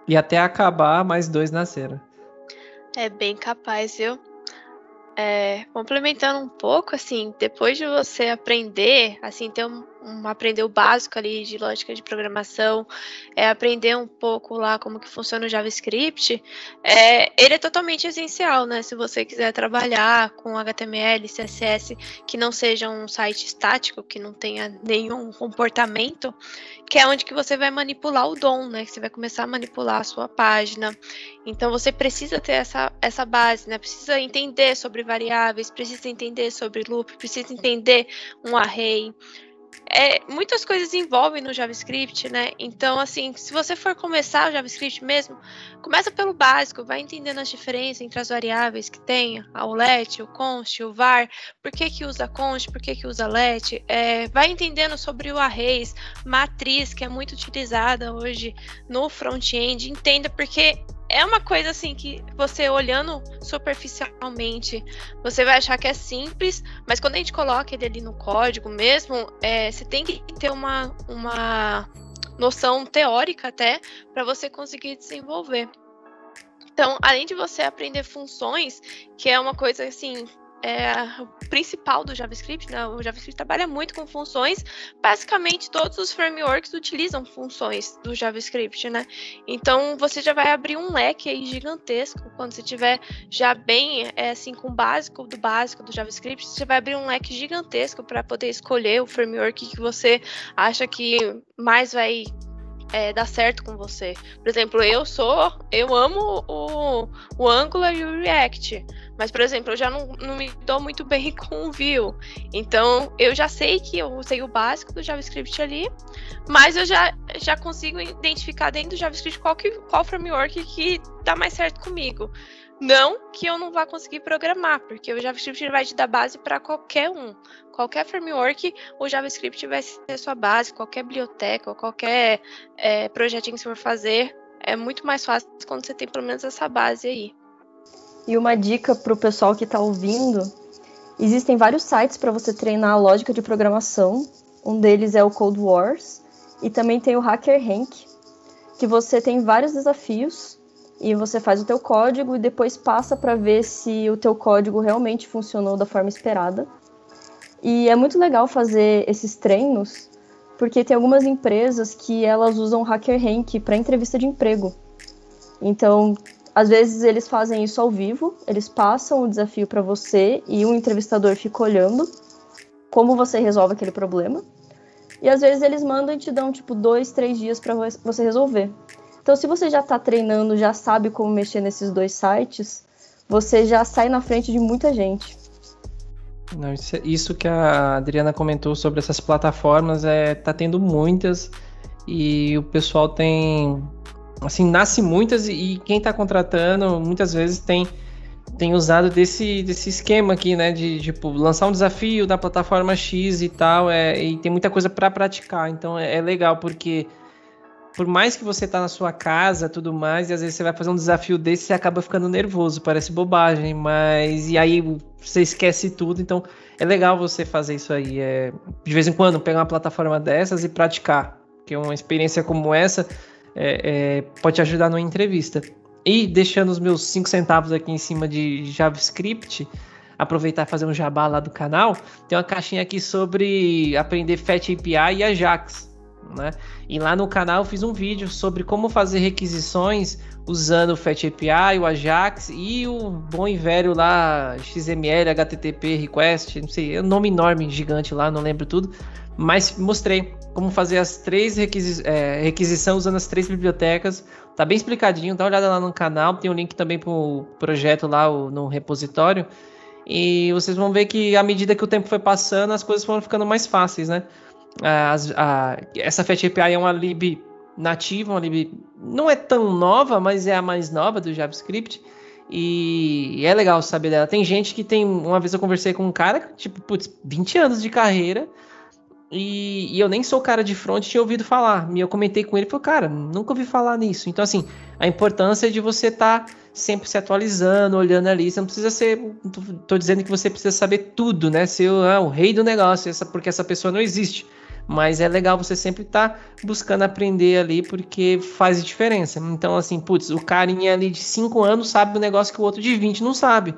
E até acabar, mais dois nasceram. É bem capaz, viu? É, complementando um pouco, assim, depois de você aprender, assim, ter um, um, aprender o básico ali de lógica de programação, é, aprender um pouco lá como que funciona o JavaScript, é, ele é totalmente essencial, né? Se você quiser trabalhar com HTML, CSS, que não seja um site estático, que não tenha nenhum comportamento, que é onde que você vai manipular o DOM, né? Que você vai começar a manipular a sua página. Então você precisa ter essa, essa base, né? Precisa entender sobre variáveis, precisa entender sobre loop, precisa entender um array é, muitas coisas envolvem no JavaScript, né? Então, assim, se você for começar o JavaScript mesmo, começa pelo básico, vai entendendo as diferenças entre as variáveis que tem, o let, o const, o var, por que que usa const, por que que usa let, é, vai entendendo sobre o arrays, matriz, que é muito utilizada hoje no front-end, entenda porque é uma coisa assim que você olhando superficialmente, você vai achar que é simples, mas quando a gente coloca ele ali no código mesmo, é, você tem que ter uma, uma noção teórica até para você conseguir desenvolver. Então, além de você aprender funções, que é uma coisa assim é, o principal do JavaScript, né? O JavaScript trabalha muito com funções. Basicamente, todos os frameworks utilizam funções do JavaScript, né? Então, você já vai abrir um leque aí gigantesco quando você tiver já bem, é, assim, com o básico do básico do JavaScript, você vai abrir um leque gigantesco para poder escolher o framework que você acha que mais vai é, dar certo com você. Por exemplo, eu sou, eu amo o, o Angular e o React. Mas, por exemplo, eu já não, não me dou muito bem com o Vue. Então, eu já sei que eu usei o básico do JavaScript ali, mas eu já, já consigo identificar dentro do JavaScript qual, que, qual framework que dá mais certo comigo. Não que eu não vá conseguir programar, porque o JavaScript vai te dar base para qualquer um. Qualquer framework, o JavaScript vai ser sua base, qualquer biblioteca, qualquer é, projetinho que você for fazer, é muito mais fácil quando você tem pelo menos essa base aí. E uma dica para o pessoal que está ouvindo: existem vários sites para você treinar a lógica de programação. Um deles é o Code Wars e também tem o Hacker Rank, que você tem vários desafios e você faz o teu código e depois passa para ver se o teu código realmente funcionou da forma esperada. E é muito legal fazer esses treinos, porque tem algumas empresas que elas usam Hacker Rank para entrevista de emprego. Então, às vezes eles fazem isso ao vivo, eles passam o desafio para você e um entrevistador fica olhando como você resolve aquele problema. E às vezes eles mandam e te dão tipo dois, três dias para você resolver. Então, se você já está treinando, já sabe como mexer nesses dois sites, você já sai na frente de muita gente. Não, isso, isso que a Adriana comentou sobre essas plataformas é tá tendo muitas e o pessoal tem assim, nasce muitas e quem está contratando muitas vezes tem tem usado desse, desse esquema aqui, né? De tipo, lançar um desafio da plataforma X e tal, é, e tem muita coisa para praticar. Então é, é, legal, porque por mais que você tá na sua casa tudo mais, e às vezes você vai fazer um desafio desse você acaba ficando nervoso, parece bobagem, mas e aí você esquece tudo, então é legal você fazer isso aí. É, de vez em quando pegar uma plataforma dessas e praticar. Porque uma experiência como essa é, é, pode te ajudar numa entrevista. E deixando os meus 5 centavos aqui em cima de JavaScript, aproveitar e fazer um jabá lá do canal, tem uma caixinha aqui sobre aprender Fat API e Ajax. Né? E lá no canal eu fiz um vídeo sobre como fazer requisições usando o Fat API, o Ajax e o bom e velho lá XML, HTTP Request, não sei, é um nome enorme, gigante lá, não lembro tudo, mas mostrei como fazer as três requisi é, usando as três bibliotecas. Tá bem explicadinho, dá uma olhada lá no canal, tem um link também para o projeto lá no repositório. E vocês vão ver que à medida que o tempo foi passando, as coisas foram ficando mais fáceis, né? As, a, essa Fat API é uma lib nativa, uma lib não é tão nova, mas é a mais nova do JavaScript. E é legal saber dela. Tem gente que tem. Uma vez eu conversei com um cara, tipo, putz, 20 anos de carreira e, e, eu nem sou cara de front, tinha ouvido falar. E eu comentei com ele falei, cara, nunca ouvi falar nisso. Então, assim, a importância de você estar tá sempre se atualizando, olhando ali. Você não precisa ser. Tô dizendo que você precisa saber tudo, né? Ser ah, o rei do negócio, essa, porque essa pessoa não existe. Mas é legal você sempre estar tá buscando aprender ali, porque faz diferença. Então, assim, putz, o carinha ali de 5 anos sabe um negócio que o outro de 20 não sabe.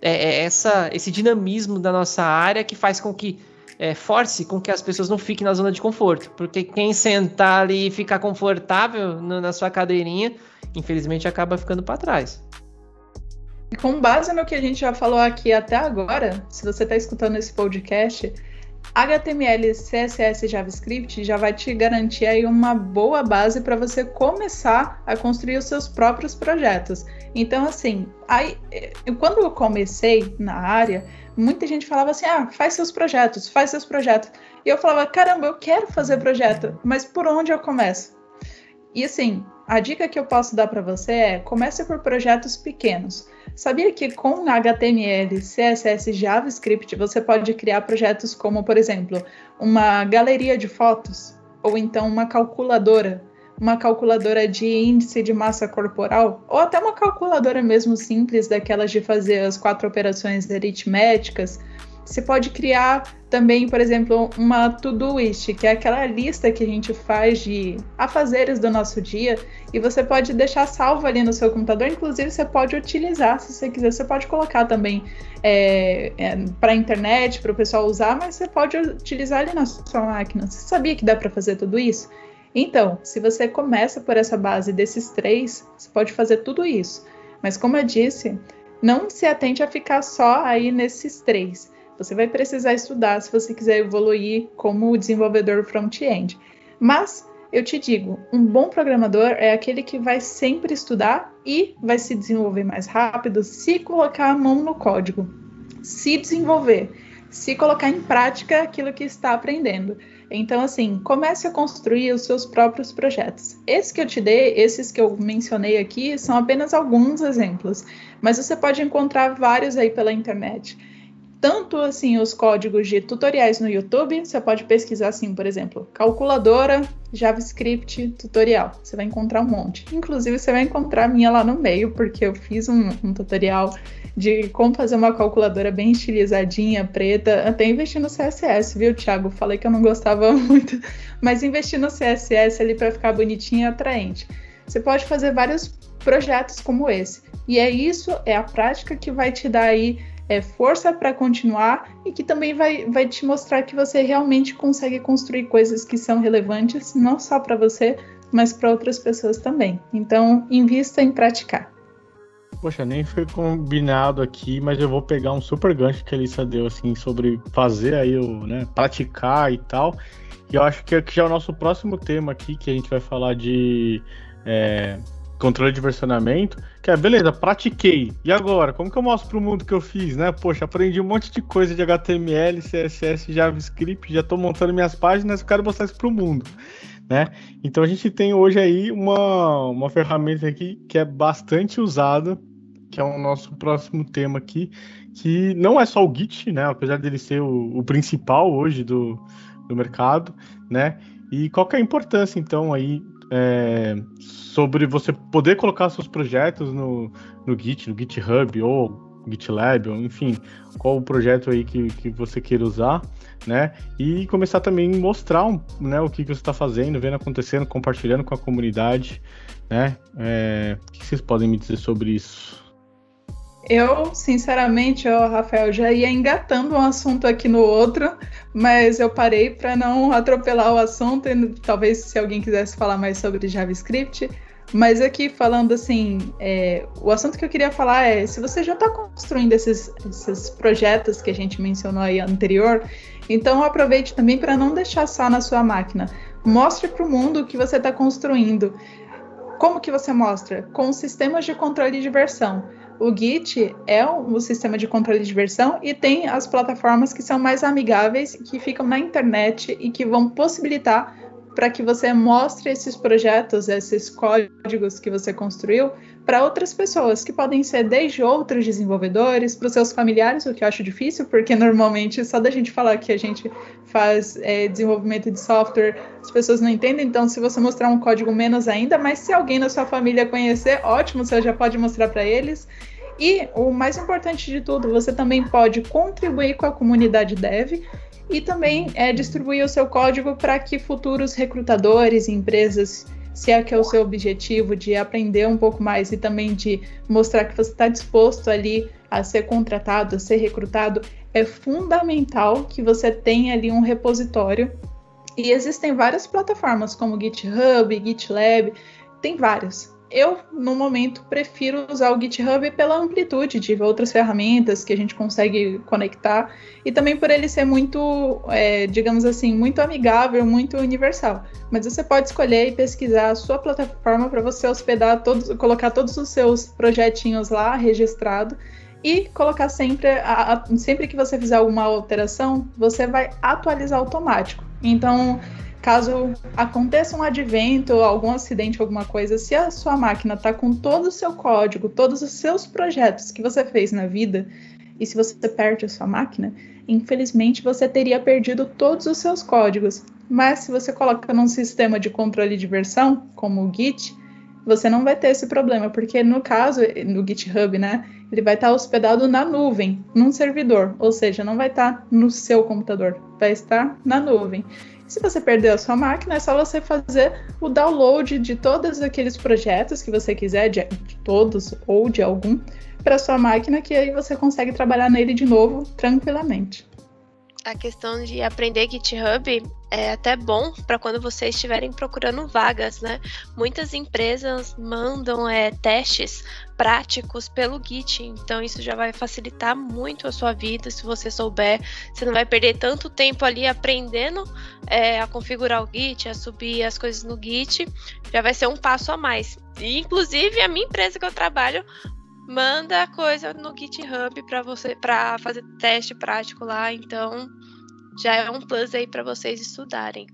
É, é essa, esse dinamismo da nossa área que faz com que é, force com que as pessoas não fiquem na zona de conforto. Porque quem sentar ali e ficar confortável no, na sua cadeirinha, infelizmente acaba ficando para trás. E com base no que a gente já falou aqui até agora, se você está escutando esse podcast, HTML, CSS e JavaScript já vai te garantir aí uma boa base para você começar a construir os seus próprios projetos. Então, assim, aí, eh, quando eu comecei na área, muita gente falava assim: ah, faz seus projetos, faz seus projetos. E eu falava: caramba, eu quero fazer projeto, mas por onde eu começo? E assim, a dica que eu posso dar para você é: comece por projetos pequenos. Sabia que com HTML, CSS e JavaScript você pode criar projetos como, por exemplo, uma galeria de fotos ou então uma calculadora, uma calculadora de índice de massa corporal ou até uma calculadora mesmo simples daquelas de fazer as quatro operações aritméticas você pode criar também, por exemplo, uma to-do list, que é aquela lista que a gente faz de afazeres do nosso dia, e você pode deixar salvo ali no seu computador. Inclusive, você pode utilizar, se você quiser, você pode colocar também é, é, para a internet, para o pessoal usar, mas você pode utilizar ali na sua máquina. Você sabia que dá para fazer tudo isso? Então, se você começa por essa base desses três, você pode fazer tudo isso. Mas, como eu disse, não se atente a ficar só aí nesses três você vai precisar estudar se você quiser evoluir como desenvolvedor front-end. Mas eu te digo, um bom programador é aquele que vai sempre estudar e vai se desenvolver mais rápido se colocar a mão no código, se desenvolver, se colocar em prática aquilo que está aprendendo. Então, assim, comece a construir os seus próprios projetos. Esse que eu te dei, esses que eu mencionei aqui, são apenas alguns exemplos, mas você pode encontrar vários aí pela internet tanto assim os códigos de tutoriais no YouTube, você pode pesquisar assim, por exemplo, calculadora JavaScript tutorial. Você vai encontrar um monte. Inclusive, você vai encontrar a minha lá no meio, porque eu fiz um, um tutorial de como fazer uma calculadora bem estilizadinha, preta, até investi no CSS, viu, Thiago? Falei que eu não gostava muito, mas investi no CSS ali para ficar bonitinho e atraente. Você pode fazer vários projetos como esse. E é isso, é a prática que vai te dar aí é, força para continuar e que também vai, vai te mostrar que você realmente consegue construir coisas que são relevantes, não só para você, mas para outras pessoas também. Então, invista em praticar. Poxa, nem foi combinado aqui, mas eu vou pegar um super gancho que a Elissa deu, assim, sobre fazer aí o, né, praticar e tal. E eu acho que, que já é o nosso próximo tema aqui, que a gente vai falar de é, controle de versionamento, que é, beleza, pratiquei. E agora? Como que eu mostro pro mundo que eu fiz, né? Poxa, aprendi um monte de coisa de HTML, CSS, JavaScript, já tô montando minhas páginas, quero mostrar isso pro mundo, né? Então a gente tem hoje aí uma, uma ferramenta aqui que é bastante usada, que é o nosso próximo tema aqui, que não é só o Git, né? Apesar dele ser o, o principal hoje do, do mercado, né? E qual é a importância, então, aí é, sobre você poder colocar seus projetos no, no Git, no GitHub ou GitLab, ou, enfim, qual o projeto aí que, que você queira usar, né? E começar também a mostrar né, o que, que você está fazendo, vendo acontecendo, compartilhando com a comunidade, né? É, o que vocês podem me dizer sobre isso? Eu, sinceramente, ó, Rafael, já ia engatando um assunto aqui no outro, mas eu parei para não atropelar o assunto e talvez se alguém quisesse falar mais sobre JavaScript. Mas aqui falando assim, é, o assunto que eu queria falar é se você já está construindo esses, esses projetos que a gente mencionou aí anterior, então aproveite também para não deixar só na sua máquina. Mostre para o mundo o que você está construindo. Como que você mostra? Com sistemas de controle de versão. O Git é um sistema de controle de versão e tem as plataformas que são mais amigáveis, que ficam na internet e que vão possibilitar para que você mostre esses projetos, esses códigos que você construiu para outras pessoas, que podem ser desde outros desenvolvedores, para os seus familiares, o que eu acho difícil, porque normalmente só da gente falar que a gente faz é, desenvolvimento de software, as pessoas não entendem. Então, se você mostrar um código menos ainda, mas se alguém na sua família conhecer, ótimo, você já pode mostrar para eles. E o mais importante de tudo, você também pode contribuir com a comunidade dev e também é, distribuir o seu código para que futuros recrutadores empresas, se é que é o seu objetivo de aprender um pouco mais e também de mostrar que você está disposto ali a ser contratado, a ser recrutado, é fundamental que você tenha ali um repositório. E existem várias plataformas como GitHub, GitLab, tem várias eu, no momento, prefiro usar o GitHub pela amplitude de outras ferramentas que a gente consegue conectar e também por ele ser muito, é, digamos assim, muito amigável, muito universal. Mas você pode escolher e pesquisar a sua plataforma para você hospedar todos, colocar todos os seus projetinhos lá registrado e colocar sempre, a, a, sempre que você fizer alguma alteração, você vai atualizar automático. Então, caso aconteça um advento, algum acidente, alguma coisa, se a sua máquina está com todo o seu código, todos os seus projetos que você fez na vida, e se você perde a sua máquina, infelizmente você teria perdido todos os seus códigos. Mas se você coloca num sistema de controle de versão, como o Git, você não vai ter esse problema, porque no caso, no GitHub, né, ele vai estar hospedado na nuvem, num servidor, ou seja, não vai estar no seu computador, vai estar na nuvem. Se você perdeu a sua máquina, é só você fazer o download de todos aqueles projetos que você quiser, de, de todos ou de algum, para sua máquina, que aí você consegue trabalhar nele de novo tranquilamente a questão de aprender GitHub é até bom para quando vocês estiverem procurando vagas, né? Muitas empresas mandam é, testes práticos pelo Git, então isso já vai facilitar muito a sua vida se você souber. Você não vai perder tanto tempo ali aprendendo é, a configurar o Git, a subir as coisas no Git, já vai ser um passo a mais. Inclusive, a minha empresa que eu trabalho manda coisa no GitHub para você para fazer teste prático lá, então já é um plus aí para vocês estudarem.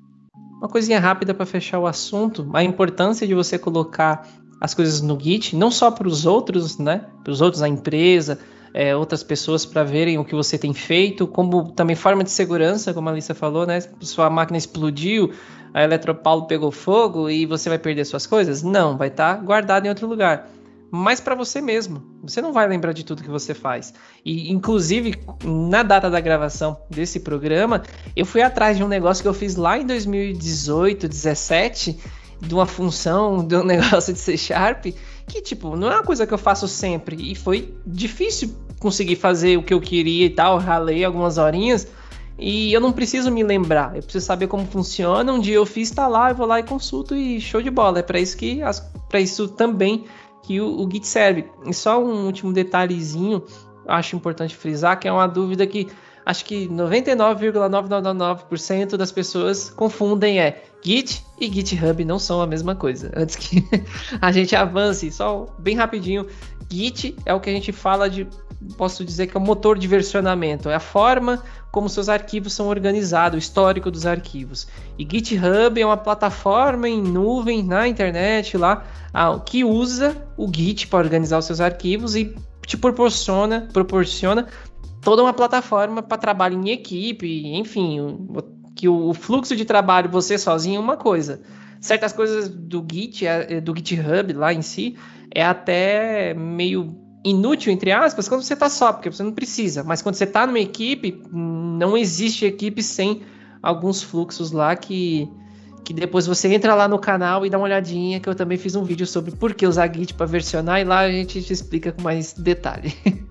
Uma coisinha rápida para fechar o assunto, a importância de você colocar as coisas no Git, não só para os outros, né? Para os outros, a empresa, é, outras pessoas para verem o que você tem feito, como também forma de segurança, como a Alissa falou, né? Sua máquina explodiu, a Eletropaulo pegou fogo e você vai perder suas coisas? Não, vai estar tá guardado em outro lugar mas para você mesmo. Você não vai lembrar de tudo que você faz. E, inclusive, na data da gravação desse programa, eu fui atrás de um negócio que eu fiz lá em 2018, 17, de uma função, de um negócio de C Sharp, que, tipo, não é uma coisa que eu faço sempre. E foi difícil conseguir fazer o que eu queria e tal. Ralei algumas horinhas. E eu não preciso me lembrar, eu preciso saber como funciona. Um dia eu fiz, tá lá, eu vou lá e consulto e show de bola. É para isso que para isso também que o, o Git serve. E só um último detalhezinho, acho importante frisar, que é uma dúvida que acho que 99,999% das pessoas confundem é Git e GitHub não são a mesma coisa. Antes que a gente avance, só bem rapidinho, Git é o que a gente fala de, posso dizer que é o motor de versionamento, é a forma como seus arquivos são organizados, o histórico dos arquivos. E GitHub é uma plataforma em nuvem na internet lá que usa o Git para organizar os seus arquivos e te proporciona, proporciona toda uma plataforma para trabalho em equipe, enfim, que o fluxo de trabalho você sozinho é uma coisa. Certas coisas do Git, é, do GitHub lá em si, é até meio inútil, entre aspas, quando você está só, porque você não precisa. Mas quando você está numa equipe, não existe equipe sem alguns fluxos lá que que depois você entra lá no canal e dá uma olhadinha, que eu também fiz um vídeo sobre por que usar Git para versionar e lá a gente te explica com mais detalhe.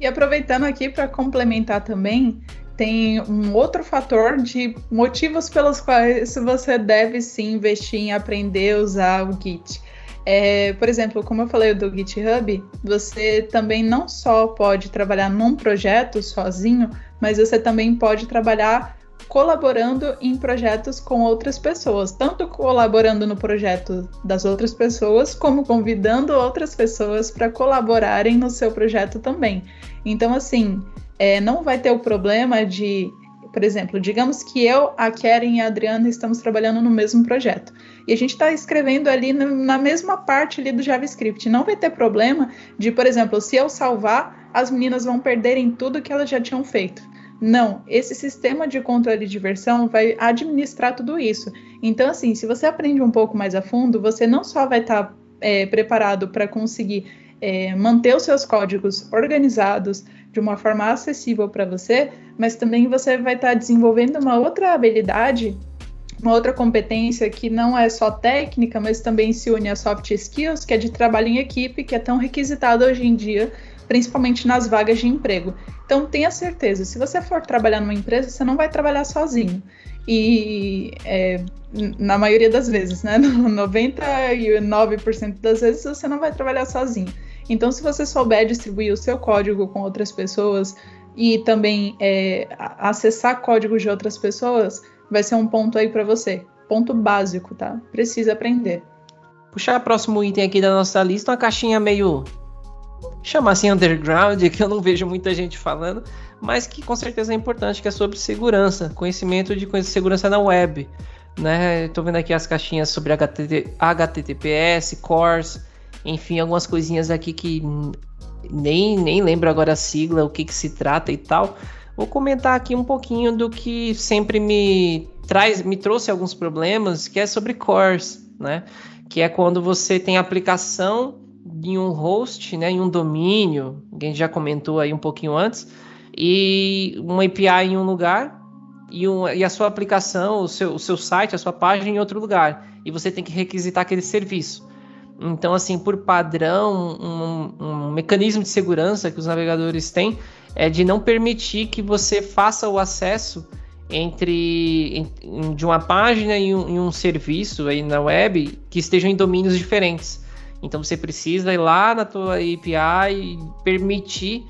E aproveitando aqui para complementar também, tem um outro fator de motivos pelos quais você deve sim investir em aprender a usar o Git. É, por exemplo, como eu falei do GitHub, você também não só pode trabalhar num projeto sozinho, mas você também pode trabalhar colaborando em projetos com outras pessoas, tanto colaborando no projeto das outras pessoas, como convidando outras pessoas para colaborarem no seu projeto também. Então, assim, é, não vai ter o problema de por exemplo, digamos que eu, a Karen e a Adriana estamos trabalhando no mesmo projeto. E a gente está escrevendo ali na mesma parte ali do JavaScript. Não vai ter problema de, por exemplo, se eu salvar, as meninas vão perderem tudo que elas já tinham feito. Não, esse sistema de controle de versão vai administrar tudo isso. Então, assim, se você aprende um pouco mais a fundo, você não só vai estar tá, é, preparado para conseguir é, manter os seus códigos organizados de uma forma acessível para você, mas também você vai estar tá desenvolvendo uma outra habilidade, uma outra competência que não é só técnica, mas também se une a soft skills, que é de trabalho em equipe, que é tão requisitado hoje em dia principalmente nas vagas de emprego. Então tenha certeza, se você for trabalhar numa empresa, você não vai trabalhar sozinho. E é, na maioria das vezes, né? 99% das vezes você não vai trabalhar sozinho. Então, se você souber distribuir o seu código com outras pessoas e também é, acessar códigos de outras pessoas, vai ser um ponto aí para você. Ponto básico, tá? Precisa aprender. Puxar o próximo item aqui da nossa lista, uma caixinha meio chamar assim underground, que eu não vejo muita gente falando, mas que com certeza é importante, que é sobre segurança, conhecimento de segurança na web. Né? Estou vendo aqui as caixinhas sobre HTT, HTTPS, CORS, enfim, algumas coisinhas aqui que nem, nem lembro agora a sigla, o que, que se trata e tal. Vou comentar aqui um pouquinho do que sempre me traz, me trouxe alguns problemas, que é sobre CORS, né? Que é quando você tem aplicação em um host, né, em um domínio, alguém já comentou aí um pouquinho antes, e uma API em um lugar e, um, e a sua aplicação, o seu, o seu site, a sua página em outro lugar, e você tem que requisitar aquele serviço. Então, assim, por padrão, um, um mecanismo de segurança que os navegadores têm é de não permitir que você faça o acesso entre em, de uma página e um, e um serviço aí na web que estejam em domínios diferentes. Então você precisa ir lá na tua API e permitir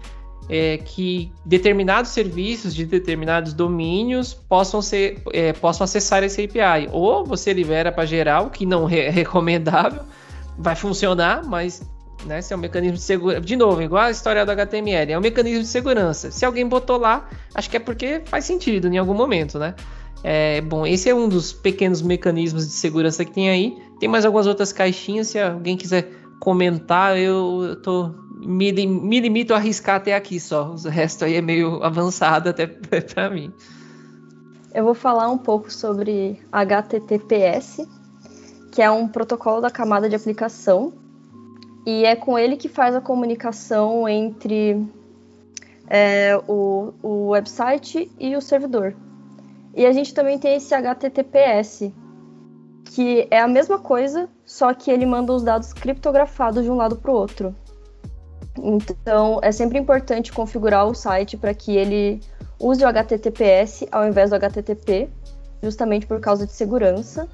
é, que determinados serviços de determinados domínios possam, ser, é, possam acessar esse API. Ou você libera para geral, que não é recomendável, vai funcionar, mas né, se é um mecanismo de segurança. De novo, igual a história do HTML, é um mecanismo de segurança. Se alguém botou lá, acho que é porque faz sentido em algum momento, né? É, bom, esse é um dos pequenos mecanismos de segurança que tem aí. Tem mais algumas outras caixinhas, se alguém quiser comentar, eu, tô me, me, limito a arriscar até aqui só. O resto aí é meio avançado até para mim. Eu vou falar um pouco sobre HTTPS, que é um protocolo da camada de aplicação, e é com ele que faz a comunicação entre é, o, o website e o servidor. E a gente também tem esse HTTPS, que é a mesma coisa, só que ele manda os dados criptografados de um lado para o outro. Então, é sempre importante configurar o site para que ele use o HTTPS ao invés do HTTP, justamente por causa de segurança.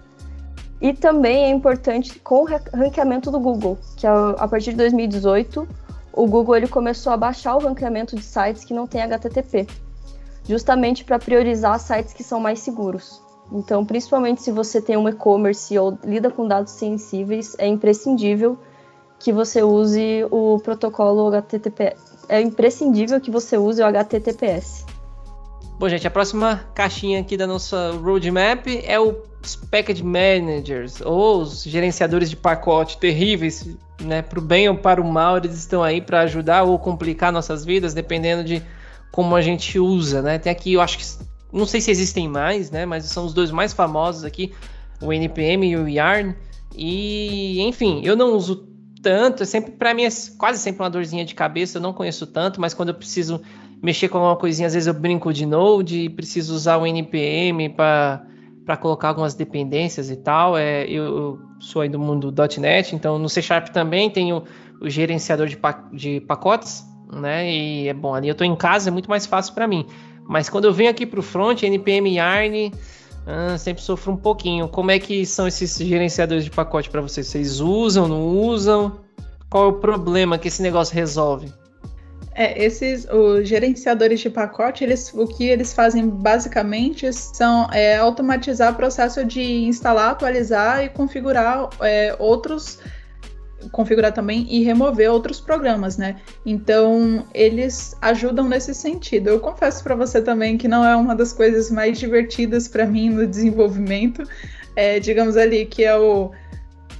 E também é importante com o ranqueamento do Google, que a partir de 2018 o Google ele começou a baixar o ranqueamento de sites que não tem HTTP justamente para priorizar sites que são mais seguros. Então, principalmente se você tem um e-commerce ou lida com dados sensíveis, é imprescindível que você use o protocolo HTTP. É imprescindível que você use o HTTPS. Bom, gente, a próxima caixinha aqui da nossa roadmap é o Package Managers, ou os gerenciadores de pacote terríveis, né? Para o bem ou para o mal, eles estão aí para ajudar ou complicar nossas vidas, dependendo de como a gente usa, né? Tem aqui, eu acho que não sei se existem mais, né? Mas são os dois mais famosos aqui, o NPM e o Yarn. E, enfim, eu não uso tanto, é sempre para mim é quase sempre uma dorzinha de cabeça, eu não conheço tanto, mas quando eu preciso mexer com alguma coisinha, às vezes eu brinco de Node, preciso usar o NPM para colocar algumas dependências e tal. É, eu, eu, sou aí do mundo .NET, então no C Sharp também tenho o gerenciador de, pa de pacotes, né? E é bom, ali eu estou em casa, é muito mais fácil para mim. Mas quando eu venho aqui para o front, NPM Yarn, ah, sempre sofro um pouquinho. Como é que são esses gerenciadores de pacote para vocês? Vocês usam, não usam? Qual é o problema que esse negócio resolve? É, esses os gerenciadores de pacote, eles, o que eles fazem basicamente são é, automatizar o processo de instalar, atualizar e configurar é, outros configurar também e remover outros programas, né? Então, eles ajudam nesse sentido. Eu confesso para você também que não é uma das coisas mais divertidas para mim no desenvolvimento, é, digamos ali, que é o,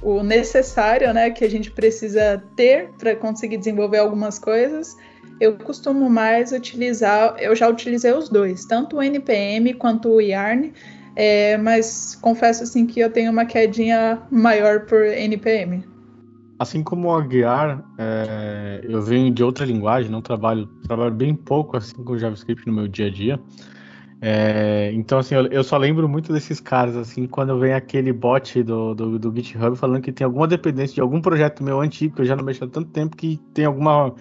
o necessário, né, que a gente precisa ter para conseguir desenvolver algumas coisas. Eu costumo mais utilizar, eu já utilizei os dois, tanto o NPM quanto o Yarn, é, mas confesso assim que eu tenho uma quedinha maior por NPM. Assim como o Aguiar, é, eu venho de outra linguagem, não trabalho, trabalho bem pouco assim com JavaScript no meu dia a dia. É, então, assim, eu, eu, só lembro muito desses caras, assim, quando vem aquele bot do, do, do, GitHub falando que tem alguma dependência de algum projeto meu antigo, que eu já não mexo há tanto tempo, que tem alguma,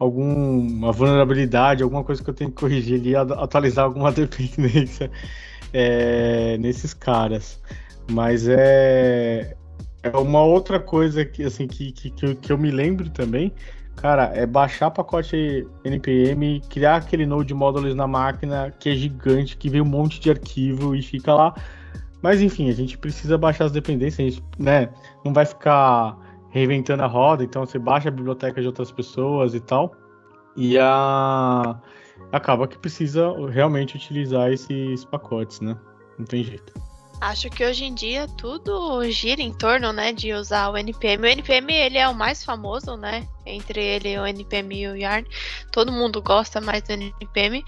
alguma vulnerabilidade, alguma coisa que eu tenho que corrigir ali, atualizar alguma dependência é, nesses caras. Mas é, é uma outra coisa que, assim, que, que, que, eu, que eu me lembro também, cara, é baixar pacote NPM, criar aquele node modules na máquina que é gigante, que vem um monte de arquivo e fica lá. Mas enfim, a gente precisa baixar as dependências, a gente, né, não vai ficar reinventando a roda, então você baixa a biblioteca de outras pessoas e tal. E a acaba que precisa realmente utilizar esses pacotes, né? Não tem jeito. Acho que hoje em dia tudo gira em torno, né, de usar o NPM. O NPM ele é o mais famoso, né, entre ele o NPM e o Yarn. Todo mundo gosta mais do NPM,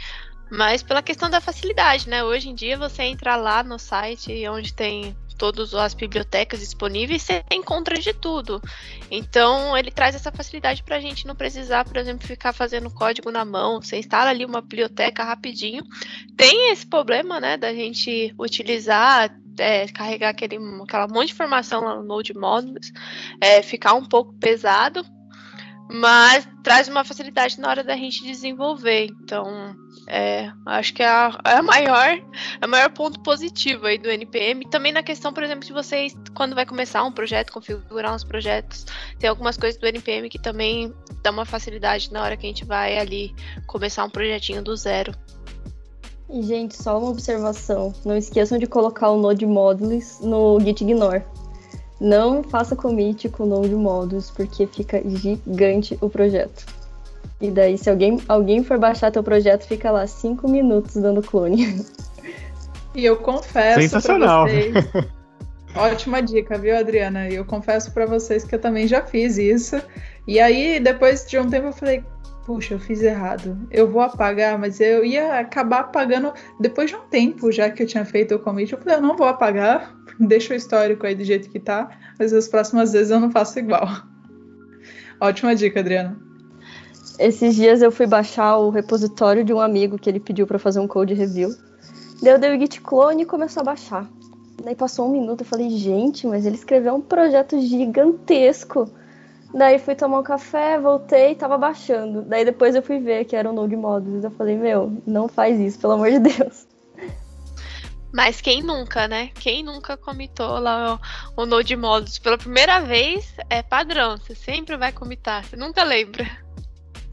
mas pela questão da facilidade, né? Hoje em dia você entra lá no site onde tem todas as bibliotecas disponíveis, você encontra de tudo. Então, ele traz essa facilidade para a gente não precisar, por exemplo, ficar fazendo código na mão. Você instala ali uma biblioteca rapidinho. Tem esse problema, né, da gente utilizar é, carregar aquele, aquela monte de informação lá no Node Modules, é, ficar um pouco pesado, mas traz uma facilidade na hora da gente desenvolver. Então, é, acho que é a, é a maior, é a maior ponto positivo aí do NPM. Também na questão, por exemplo, de vocês, quando vai começar um projeto, configurar uns projetos, tem algumas coisas do NPM que também dá uma facilidade na hora que a gente vai ali começar um projetinho do zero. E, gente, só uma observação. Não esqueçam de colocar o Node Modules no Git Ignore. Não faça commit com o Node Modules, porque fica gigante o projeto. E daí, se alguém, alguém for baixar teu projeto, fica lá cinco minutos dando clone. E eu confesso Sensacional. pra vocês... Ótima dica, viu, Adriana? E eu confesso para vocês que eu também já fiz isso. E aí, depois de um tempo, eu falei, puxa, eu fiz errado. Eu vou apagar, mas eu ia acabar apagando depois de um tempo, já que eu tinha feito o commit. Eu falei, eu não vou apagar, deixa o histórico aí do jeito que tá, mas as próximas vezes eu não faço igual. Ótima dica, Adriana. Esses dias eu fui baixar o repositório de um amigo que ele pediu para fazer um code review. Daí eu dei o git clone e começou a baixar. Daí passou um minuto, eu falei, gente, mas ele escreveu um projeto gigantesco. Daí fui tomar um café, voltei, tava baixando. Daí depois eu fui ver que era o Node Modules. Eu falei, meu, não faz isso, pelo amor de Deus. Mas quem nunca, né? Quem nunca comitou lá o, o Node Modules pela primeira vez é padrão. Você sempre vai comitar, você nunca lembra.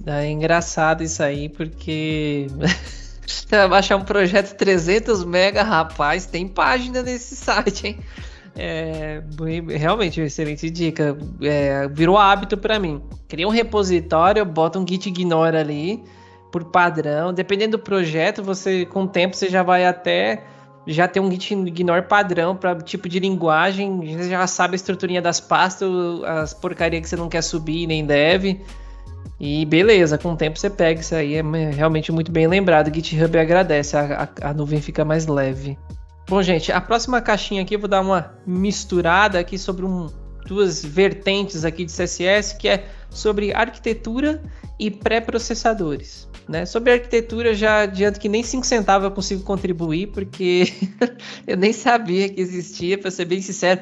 É engraçado isso aí, porque você vai baixar um projeto 300 mega, rapaz, tem página nesse site, hein? É, realmente, excelente dica. É, virou hábito para mim. Cria um repositório, bota um git ignore ali por padrão. Dependendo do projeto, você com o tempo você já vai até já ter um git ignore padrão para tipo de linguagem. Você já sabe a estruturinha das pastas, as porcarias que você não quer subir nem deve. E beleza, com o tempo você pega isso aí, é realmente muito bem lembrado. GitHub agradece, a, a, a nuvem fica mais leve. Bom, gente, a próxima caixinha aqui eu vou dar uma misturada aqui sobre um, duas vertentes aqui de CSS, que é sobre arquitetura e pré-processadores. Né? Sobre arquitetura, já adianto que nem 5 centavos eu consigo contribuir, porque eu nem sabia que existia, para ser bem sincero.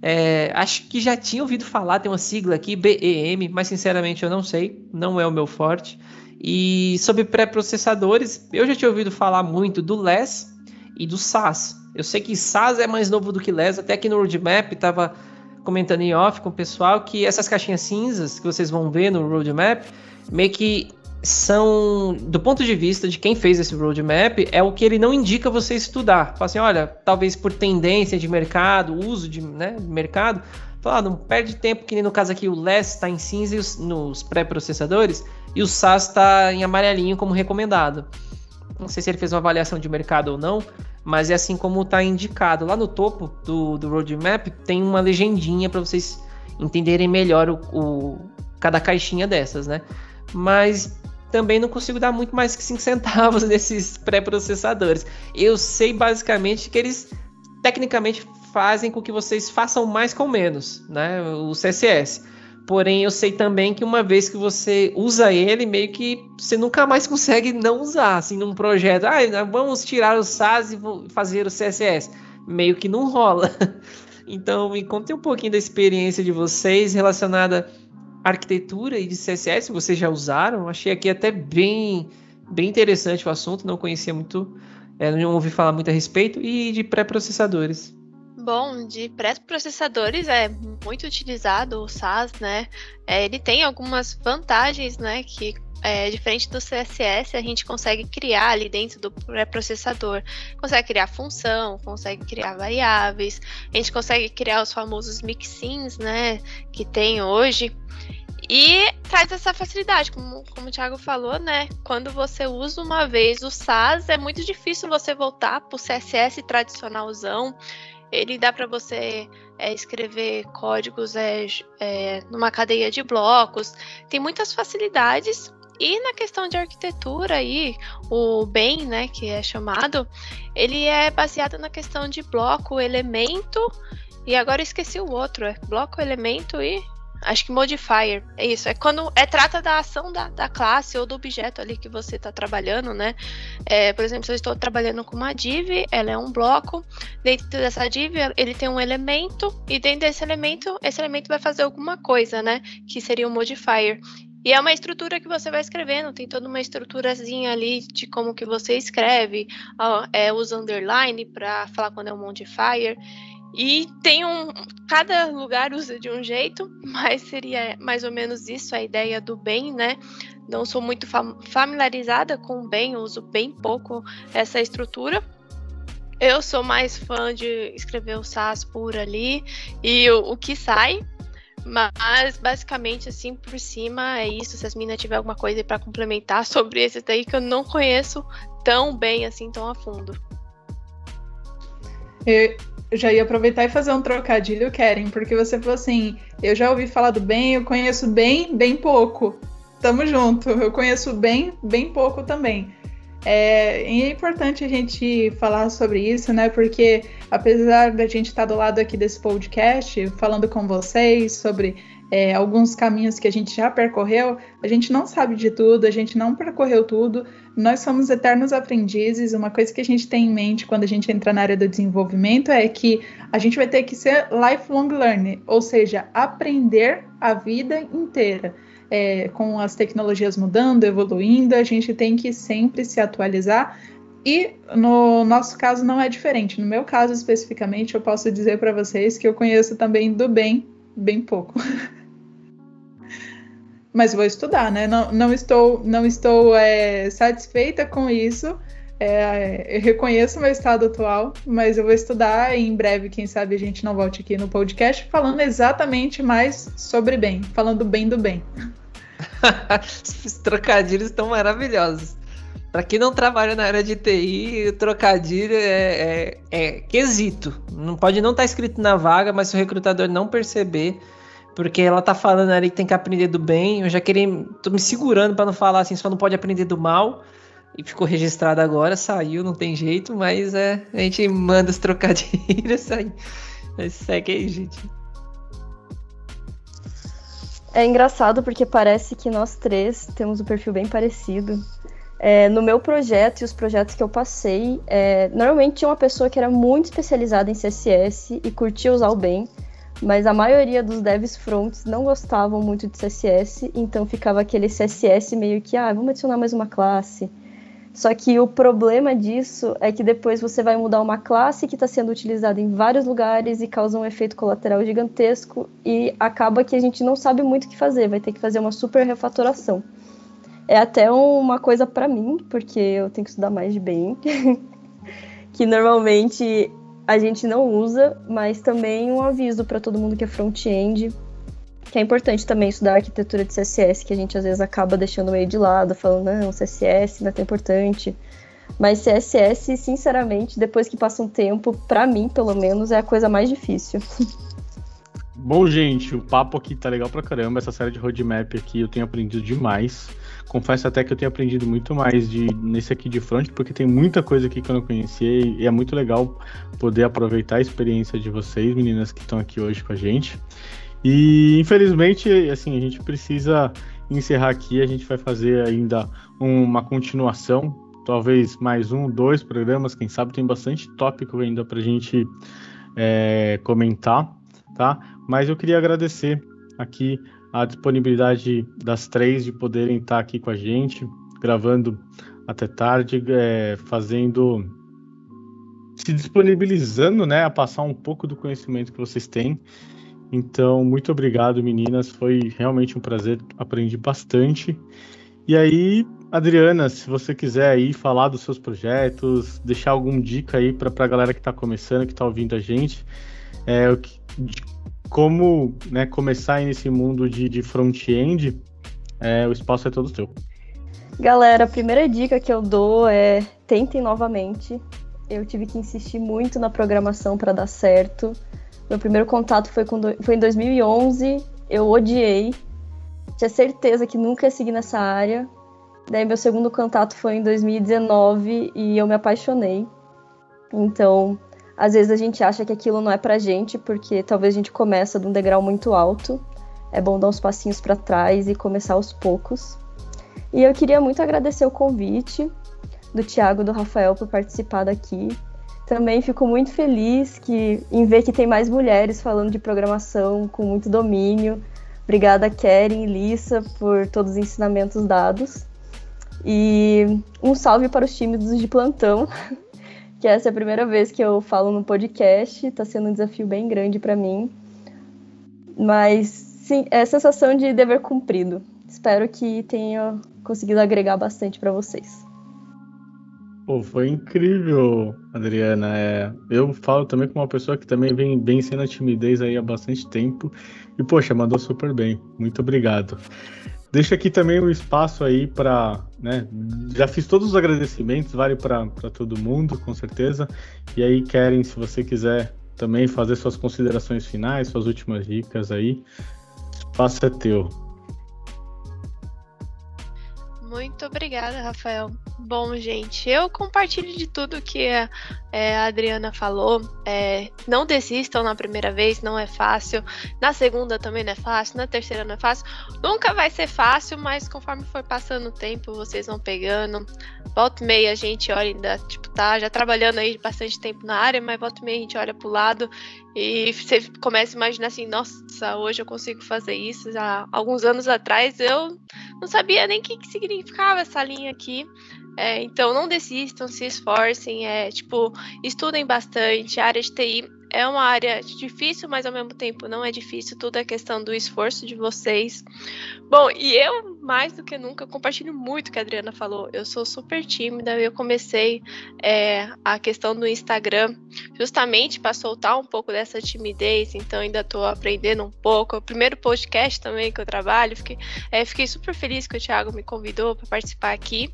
É, acho que já tinha ouvido falar, tem uma sigla aqui, BEM, mas sinceramente eu não sei, não é o meu forte. E sobre pré-processadores, eu já tinha ouvido falar muito do LESS e do SAS. Eu sei que SAS é mais novo do que LESS, até aqui no roadmap estava comentando em off com o pessoal que essas caixinhas cinzas que vocês vão ver no roadmap, meio que são, do ponto de vista de quem fez esse roadmap, é o que ele não indica você estudar. Fala assim, olha, talvez por tendência de mercado, uso de né, mercado, Fala, ah, não perde tempo, que nem no caso aqui o LESS está em cinza os, nos pré-processadores e o SAS está em amarelinho como recomendado. Não sei se ele fez uma avaliação de mercado ou não, mas é assim como está indicado. Lá no topo do, do roadmap tem uma legendinha para vocês entenderem melhor o, o, cada caixinha dessas, né? Mas também não consigo dar muito mais que 5 centavos desses pré-processadores. Eu sei basicamente que eles tecnicamente fazem com que vocês façam mais com menos, né? O CSS. Porém, eu sei também que uma vez que você usa ele, meio que você nunca mais consegue não usar, assim, num projeto. Ah, vamos tirar o SAS e fazer o CSS. Meio que não rola. Então, me conte um pouquinho da experiência de vocês relacionada à arquitetura e de CSS. Vocês já usaram? Achei aqui até bem, bem interessante o assunto. Não conhecia muito, é, não ouvi falar muito a respeito. E de pré-processadores. Bom, de pré-processadores é muito utilizado o SAS, né? É, ele tem algumas vantagens, né? Que é, diferente do CSS, a gente consegue criar ali dentro do pré-processador. Consegue criar função, consegue criar variáveis, a gente consegue criar os famosos mixins, né? Que tem hoje. E traz essa facilidade, como, como o Thiago falou, né? Quando você usa uma vez o SAS, é muito difícil você voltar para o CSS tradicionalzão ele dá para você é, escrever códigos é, é, numa cadeia de blocos, tem muitas facilidades. E na questão de arquitetura aí, o BEM, né, que é chamado, ele é baseado na questão de bloco, elemento, e agora esqueci o outro, é bloco, elemento e Acho que modifier, é isso. É quando é trata da ação da, da classe ou do objeto ali que você está trabalhando, né? É, por exemplo, se eu estou trabalhando com uma div, ela é um bloco. Dentro dessa div, ele tem um elemento e dentro desse elemento, esse elemento vai fazer alguma coisa, né? Que seria um modifier. E é uma estrutura que você vai escrevendo, tem toda uma estruturazinha ali de como que você escreve, é, usa underline para falar quando é um modifier. E tem um. Cada lugar usa de um jeito, mas seria mais ou menos isso a ideia do bem, né? Não sou muito familiarizada com o bem, uso bem pouco essa estrutura. Eu sou mais fã de escrever o SAS por ali e o, o que sai, mas basicamente, assim, por cima é isso. Se as meninas tiver alguma coisa para complementar sobre esse daí que eu não conheço tão bem assim, tão a fundo. Eu já ia aproveitar e fazer um trocadilho, Keren, porque você falou assim: eu já ouvi falar do bem, eu conheço bem, bem pouco. Tamo junto, eu conheço bem, bem pouco também. É, é importante a gente falar sobre isso, né? Porque apesar da gente estar do lado aqui desse podcast, falando com vocês sobre é, alguns caminhos que a gente já percorreu, a gente não sabe de tudo, a gente não percorreu tudo, nós somos eternos aprendizes. Uma coisa que a gente tem em mente quando a gente entra na área do desenvolvimento é que a gente vai ter que ser lifelong learner, ou seja, aprender a vida inteira. É, com as tecnologias mudando, evoluindo, a gente tem que sempre se atualizar. E no nosso caso não é diferente. No meu caso especificamente, eu posso dizer para vocês que eu conheço também do bem, bem pouco. mas vou estudar, né? Não, não estou, não estou é, satisfeita com isso. É, eu reconheço o meu estado atual, mas eu vou estudar e em breve, quem sabe, a gente não volte aqui no podcast falando exatamente mais sobre bem, falando bem do bem. Os trocadilhos estão maravilhosos. Para quem não trabalha na área de TI, trocadilho é, é, é quesito. Não pode não estar tá escrito na vaga, mas se o recrutador não perceber, porque ela tá falando ali que tem que aprender do bem. Eu já queria. tô me segurando para não falar assim, só não pode aprender do mal. E ficou registrado agora, saiu, não tem jeito, mas é, a gente manda os trocadilhos aí. Mas segue aí, gente. É engraçado porque parece que nós três temos um perfil bem parecido. É, no meu projeto e os projetos que eu passei, é, normalmente tinha uma pessoa que era muito especializada em CSS e curtia usar o bem mas a maioria dos devs fronts não gostavam muito de CSS, então ficava aquele CSS meio que, ah, vamos adicionar mais uma classe. Só que o problema disso é que depois você vai mudar uma classe que está sendo utilizada em vários lugares e causa um efeito colateral gigantesco e acaba que a gente não sabe muito o que fazer, vai ter que fazer uma super refatoração. É até uma coisa para mim, porque eu tenho que estudar mais de bem, que normalmente a gente não usa, mas também um aviso para todo mundo que é front-end, que é importante também estudar arquitetura de CSS, que a gente às vezes acaba deixando meio de lado, falando, não, CSS não é tão importante. Mas CSS, sinceramente, depois que passa um tempo, para mim, pelo menos, é a coisa mais difícil. Bom, gente, o papo aqui tá legal pra caramba. Essa série de roadmap aqui eu tenho aprendido demais. Confesso até que eu tenho aprendido muito mais de, nesse aqui de front, porque tem muita coisa aqui que eu não conhecia e é muito legal poder aproveitar a experiência de vocês, meninas que estão aqui hoje com a gente. E infelizmente, assim, a gente precisa encerrar aqui. A gente vai fazer ainda uma continuação, talvez mais um, dois programas, quem sabe tem bastante tópico ainda para a gente é, comentar, tá? Mas eu queria agradecer aqui a disponibilidade das três de poderem estar aqui com a gente, gravando até tarde, é, fazendo se disponibilizando, né, a passar um pouco do conhecimento que vocês têm. Então, muito obrigado, meninas. Foi realmente um prazer. Aprendi bastante. E aí, Adriana, se você quiser aí falar dos seus projetos, deixar alguma dica aí para a galera que está começando, que está ouvindo a gente, é, como né, começar nesse mundo de, de front-end, é, o espaço é todo seu. Galera, a primeira dica que eu dou é tentem novamente. Eu tive que insistir muito na programação para dar certo. Meu primeiro contato foi, com, foi em 2011, eu odiei. Tinha certeza que nunca ia seguir nessa área. Daí meu segundo contato foi em 2019 e eu me apaixonei. Então, às vezes a gente acha que aquilo não é pra gente, porque talvez a gente começa de um degrau muito alto. É bom dar uns passinhos para trás e começar aos poucos. E eu queria muito agradecer o convite do Tiago e do Rafael por participar daqui. Também fico muito feliz que, em ver que tem mais mulheres falando de programação com muito domínio. Obrigada, Keren e Lissa, por todos os ensinamentos dados. E um salve para os tímidos de plantão, que essa é a primeira vez que eu falo no podcast, está sendo um desafio bem grande para mim. Mas sim, é a sensação de dever cumprido. Espero que tenha conseguido agregar bastante para vocês. Pô, foi incrível, Adriana. É, eu falo também com uma pessoa que também vem vencendo a timidez aí há bastante tempo. E, poxa, mandou super bem. Muito obrigado. Deixa aqui também o um espaço aí para, né? Já fiz todos os agradecimentos, vale para todo mundo, com certeza. E aí, Keren, se você quiser também fazer suas considerações finais, suas últimas dicas aí, o espaço é teu. Muito obrigada, Rafael. Bom, gente, eu compartilho de tudo que a, é, a Adriana falou. É, não desistam na primeira vez, não é fácil. Na segunda também não é fácil. Na terceira não é fácil. Nunca vai ser fácil, mas conforme for passando o tempo, vocês vão pegando. Volta e meia a gente olha ainda, tipo, tá já trabalhando aí bastante tempo na área, mas volta e meia a gente olha pro lado e você começa a imaginar assim, nossa, hoje eu consigo fazer isso. Há alguns anos atrás eu não sabia nem o que, que significava essa linha aqui. É, então não desistam, se esforcem, é, tipo, estudem bastante. A área de TI é uma área difícil, mas ao mesmo tempo não é difícil. Tudo é questão do esforço de vocês. Bom, e eu, mais do que nunca, compartilho muito o que a Adriana falou. Eu sou super tímida. Eu comecei é, a questão do Instagram justamente para soltar um pouco dessa timidez. Então, ainda estou aprendendo um pouco. O primeiro podcast também que eu trabalho. Fiquei, é, fiquei super feliz que o Thiago me convidou para participar aqui.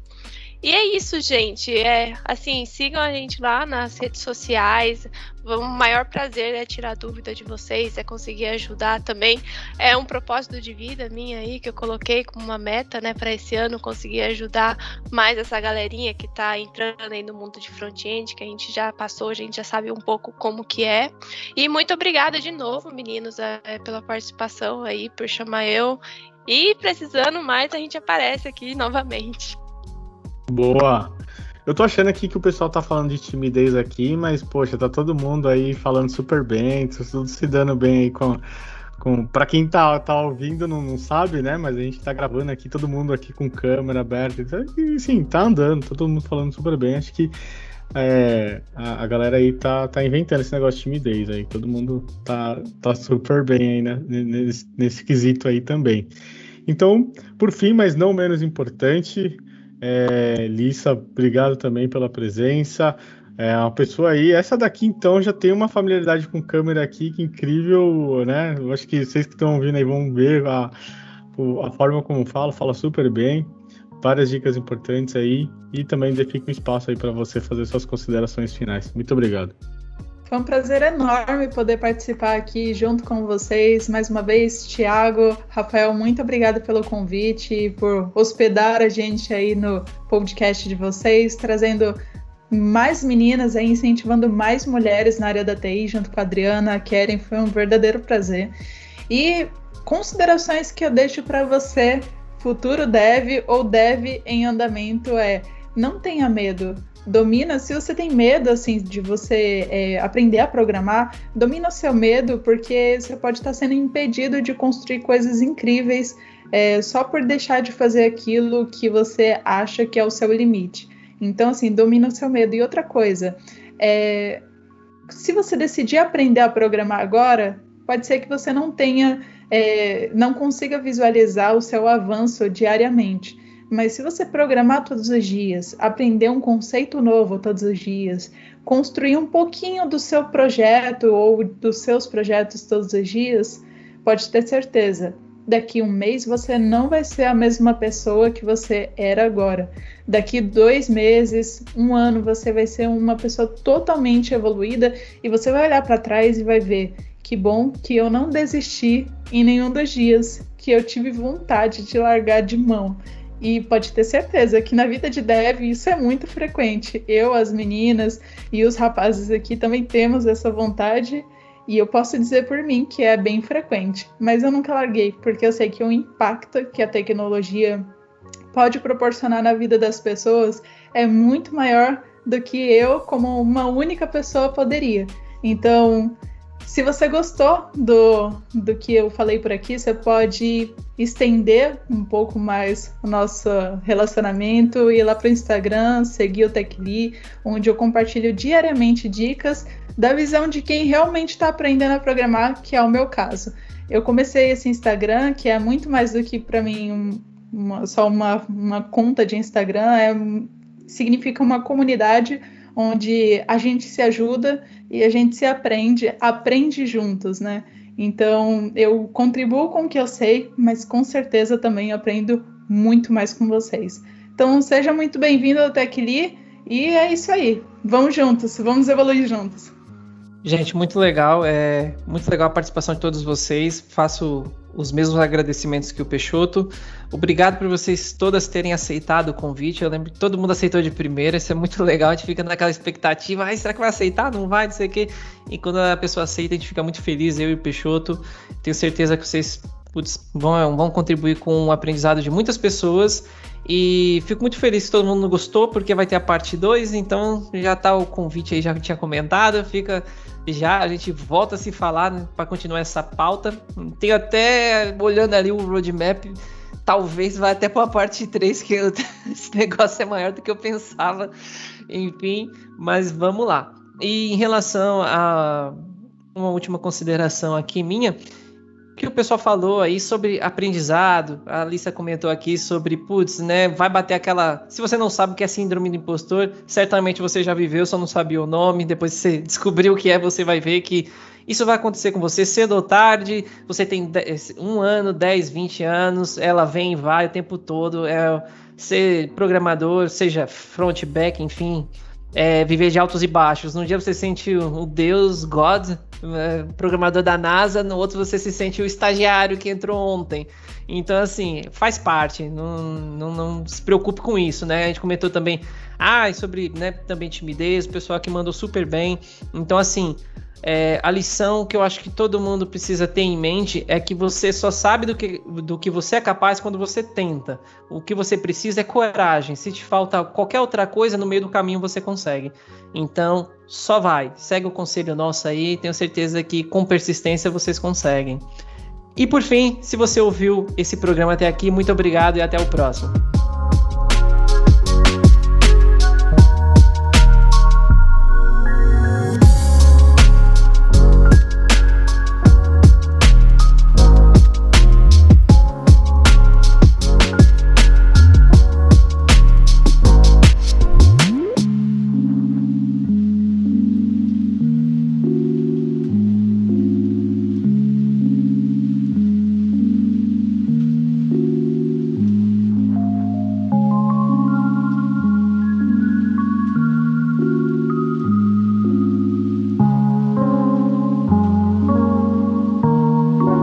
E é isso, gente. É assim, sigam a gente lá nas redes sociais. O maior prazer é tirar dúvida de vocês, é conseguir ajudar também. É um propósito de vida minha aí que eu coloquei como uma meta, né, para esse ano conseguir ajudar mais essa galerinha que está entrando aí no mundo de front-end, que a gente já passou, a gente já sabe um pouco como que é. E muito obrigada de novo, meninos, é, pela participação aí, por chamar eu. E precisando mais, a gente aparece aqui novamente. Boa. Eu tô achando aqui que o pessoal tá falando de timidez aqui, mas, poxa, tá todo mundo aí falando super bem, tá tudo se dando bem aí com. com pra quem tá, tá ouvindo, não, não sabe, né? Mas a gente tá gravando aqui, todo mundo aqui com câmera aberta. E sim, tá andando, tá todo mundo falando super bem. Acho que é, a, a, galera aí tá, tá inventando esse negócio de timidez aí. Todo mundo tá, tá super bem aí, né? Nesse, nesse quesito aí também. Então, por fim, mas não menos importante, é, Lissa, obrigado também pela presença. É uma pessoa aí, essa daqui então já tem uma familiaridade com câmera aqui que incrível, né? Eu acho que vocês que estão ouvindo aí vão ver a, a forma como fala, fala super bem, várias dicas importantes aí e também fica um espaço aí para você fazer suas considerações finais. Muito obrigado. Foi um prazer enorme poder participar aqui junto com vocês. Mais uma vez, Tiago, Rafael, muito obrigada pelo convite e por hospedar a gente aí no podcast de vocês, trazendo mais meninas aí, incentivando mais mulheres na área da TI, junto com a Adriana, a Keren. Foi um verdadeiro prazer. E considerações que eu deixo para você, futuro dev ou dev em andamento, é não tenha medo domina, se você tem medo assim de você é, aprender a programar, domina o seu medo, porque você pode estar sendo impedido de construir coisas incríveis é, só por deixar de fazer aquilo que você acha que é o seu limite. Então, assim, domina o seu medo. E outra coisa, é, se você decidir aprender a programar agora, pode ser que você não tenha, é, não consiga visualizar o seu avanço diariamente. Mas se você programar todos os dias, aprender um conceito novo todos os dias, construir um pouquinho do seu projeto ou dos seus projetos todos os dias, pode ter certeza, daqui um mês você não vai ser a mesma pessoa que você era agora. Daqui dois meses, um ano, você vai ser uma pessoa totalmente evoluída e você vai olhar para trás e vai ver que bom que eu não desisti em nenhum dos dias, que eu tive vontade de largar de mão. E pode ter certeza que na vida de dev isso é muito frequente. Eu, as meninas e os rapazes aqui também temos essa vontade. E eu posso dizer por mim que é bem frequente. Mas eu nunca larguei, porque eu sei que o impacto que a tecnologia pode proporcionar na vida das pessoas é muito maior do que eu, como uma única pessoa, poderia. Então, se você gostou do, do que eu falei por aqui, você pode estender um pouco mais o nosso relacionamento, ir lá para o Instagram, seguir o TechLee, onde eu compartilho diariamente dicas da visão de quem realmente está aprendendo a programar, que é o meu caso. Eu comecei esse Instagram, que é muito mais do que para mim uma, só uma, uma conta de Instagram, é, significa uma comunidade onde a gente se ajuda e a gente se aprende, aprende juntos, né? Então, eu contribuo com o que eu sei, mas com certeza também aprendo muito mais com vocês. Então, seja muito bem-vindo ao TechLi e é isso aí. Vamos juntos, vamos evoluir juntos. Gente, muito legal. É muito legal a participação de todos vocês. Faço os mesmos agradecimentos que o Peixoto. Obrigado por vocês todas terem aceitado o convite. Eu lembro que todo mundo aceitou de primeira, isso é muito legal. A gente fica naquela expectativa, ah, será que vai aceitar? Não vai, não sei o quê. E quando a pessoa aceita, a gente fica muito feliz, eu e o Peixoto. Tenho certeza que vocês putz, vão, vão contribuir com o aprendizado de muitas pessoas. E fico muito feliz que todo mundo gostou, porque vai ter a parte 2, então já tá o convite aí, já tinha comentado, fica já a gente volta a se falar né, para continuar essa pauta. Tenho até olhando ali o roadmap, talvez vá até para a parte 3, que eu, esse negócio é maior do que eu pensava. Enfim, mas vamos lá. E em relação a uma última consideração aqui minha, que o pessoal falou aí sobre aprendizado. A Alissa comentou aqui sobre, putz, né? Vai bater aquela. Se você não sabe o que é síndrome do impostor, certamente você já viveu, só não sabia o nome. Depois você descobrir o que é, você vai ver que isso vai acontecer com você cedo ou tarde. Você tem um ano, 10, 20 anos, ela vem e vai o tempo todo. É ser programador, seja front, back, enfim é, viver de altos e baixos. Num dia você se sente o Deus, God, é, programador da NASA, no outro você se sente o estagiário que entrou ontem. Então, assim, faz parte, não, não, não se preocupe com isso, né? A gente comentou também, ah, sobre né, também timidez, o pessoal que mandou super bem. Então, assim, é, a lição que eu acho que todo mundo precisa ter em mente é que você só sabe do que, do que você é capaz quando você tenta. O que você precisa é coragem. Se te falta qualquer outra coisa, no meio do caminho você consegue. Então, só vai. Segue o conselho nosso aí. Tenho certeza que com persistência vocês conseguem. E por fim, se você ouviu esse programa até aqui, muito obrigado e até o próximo.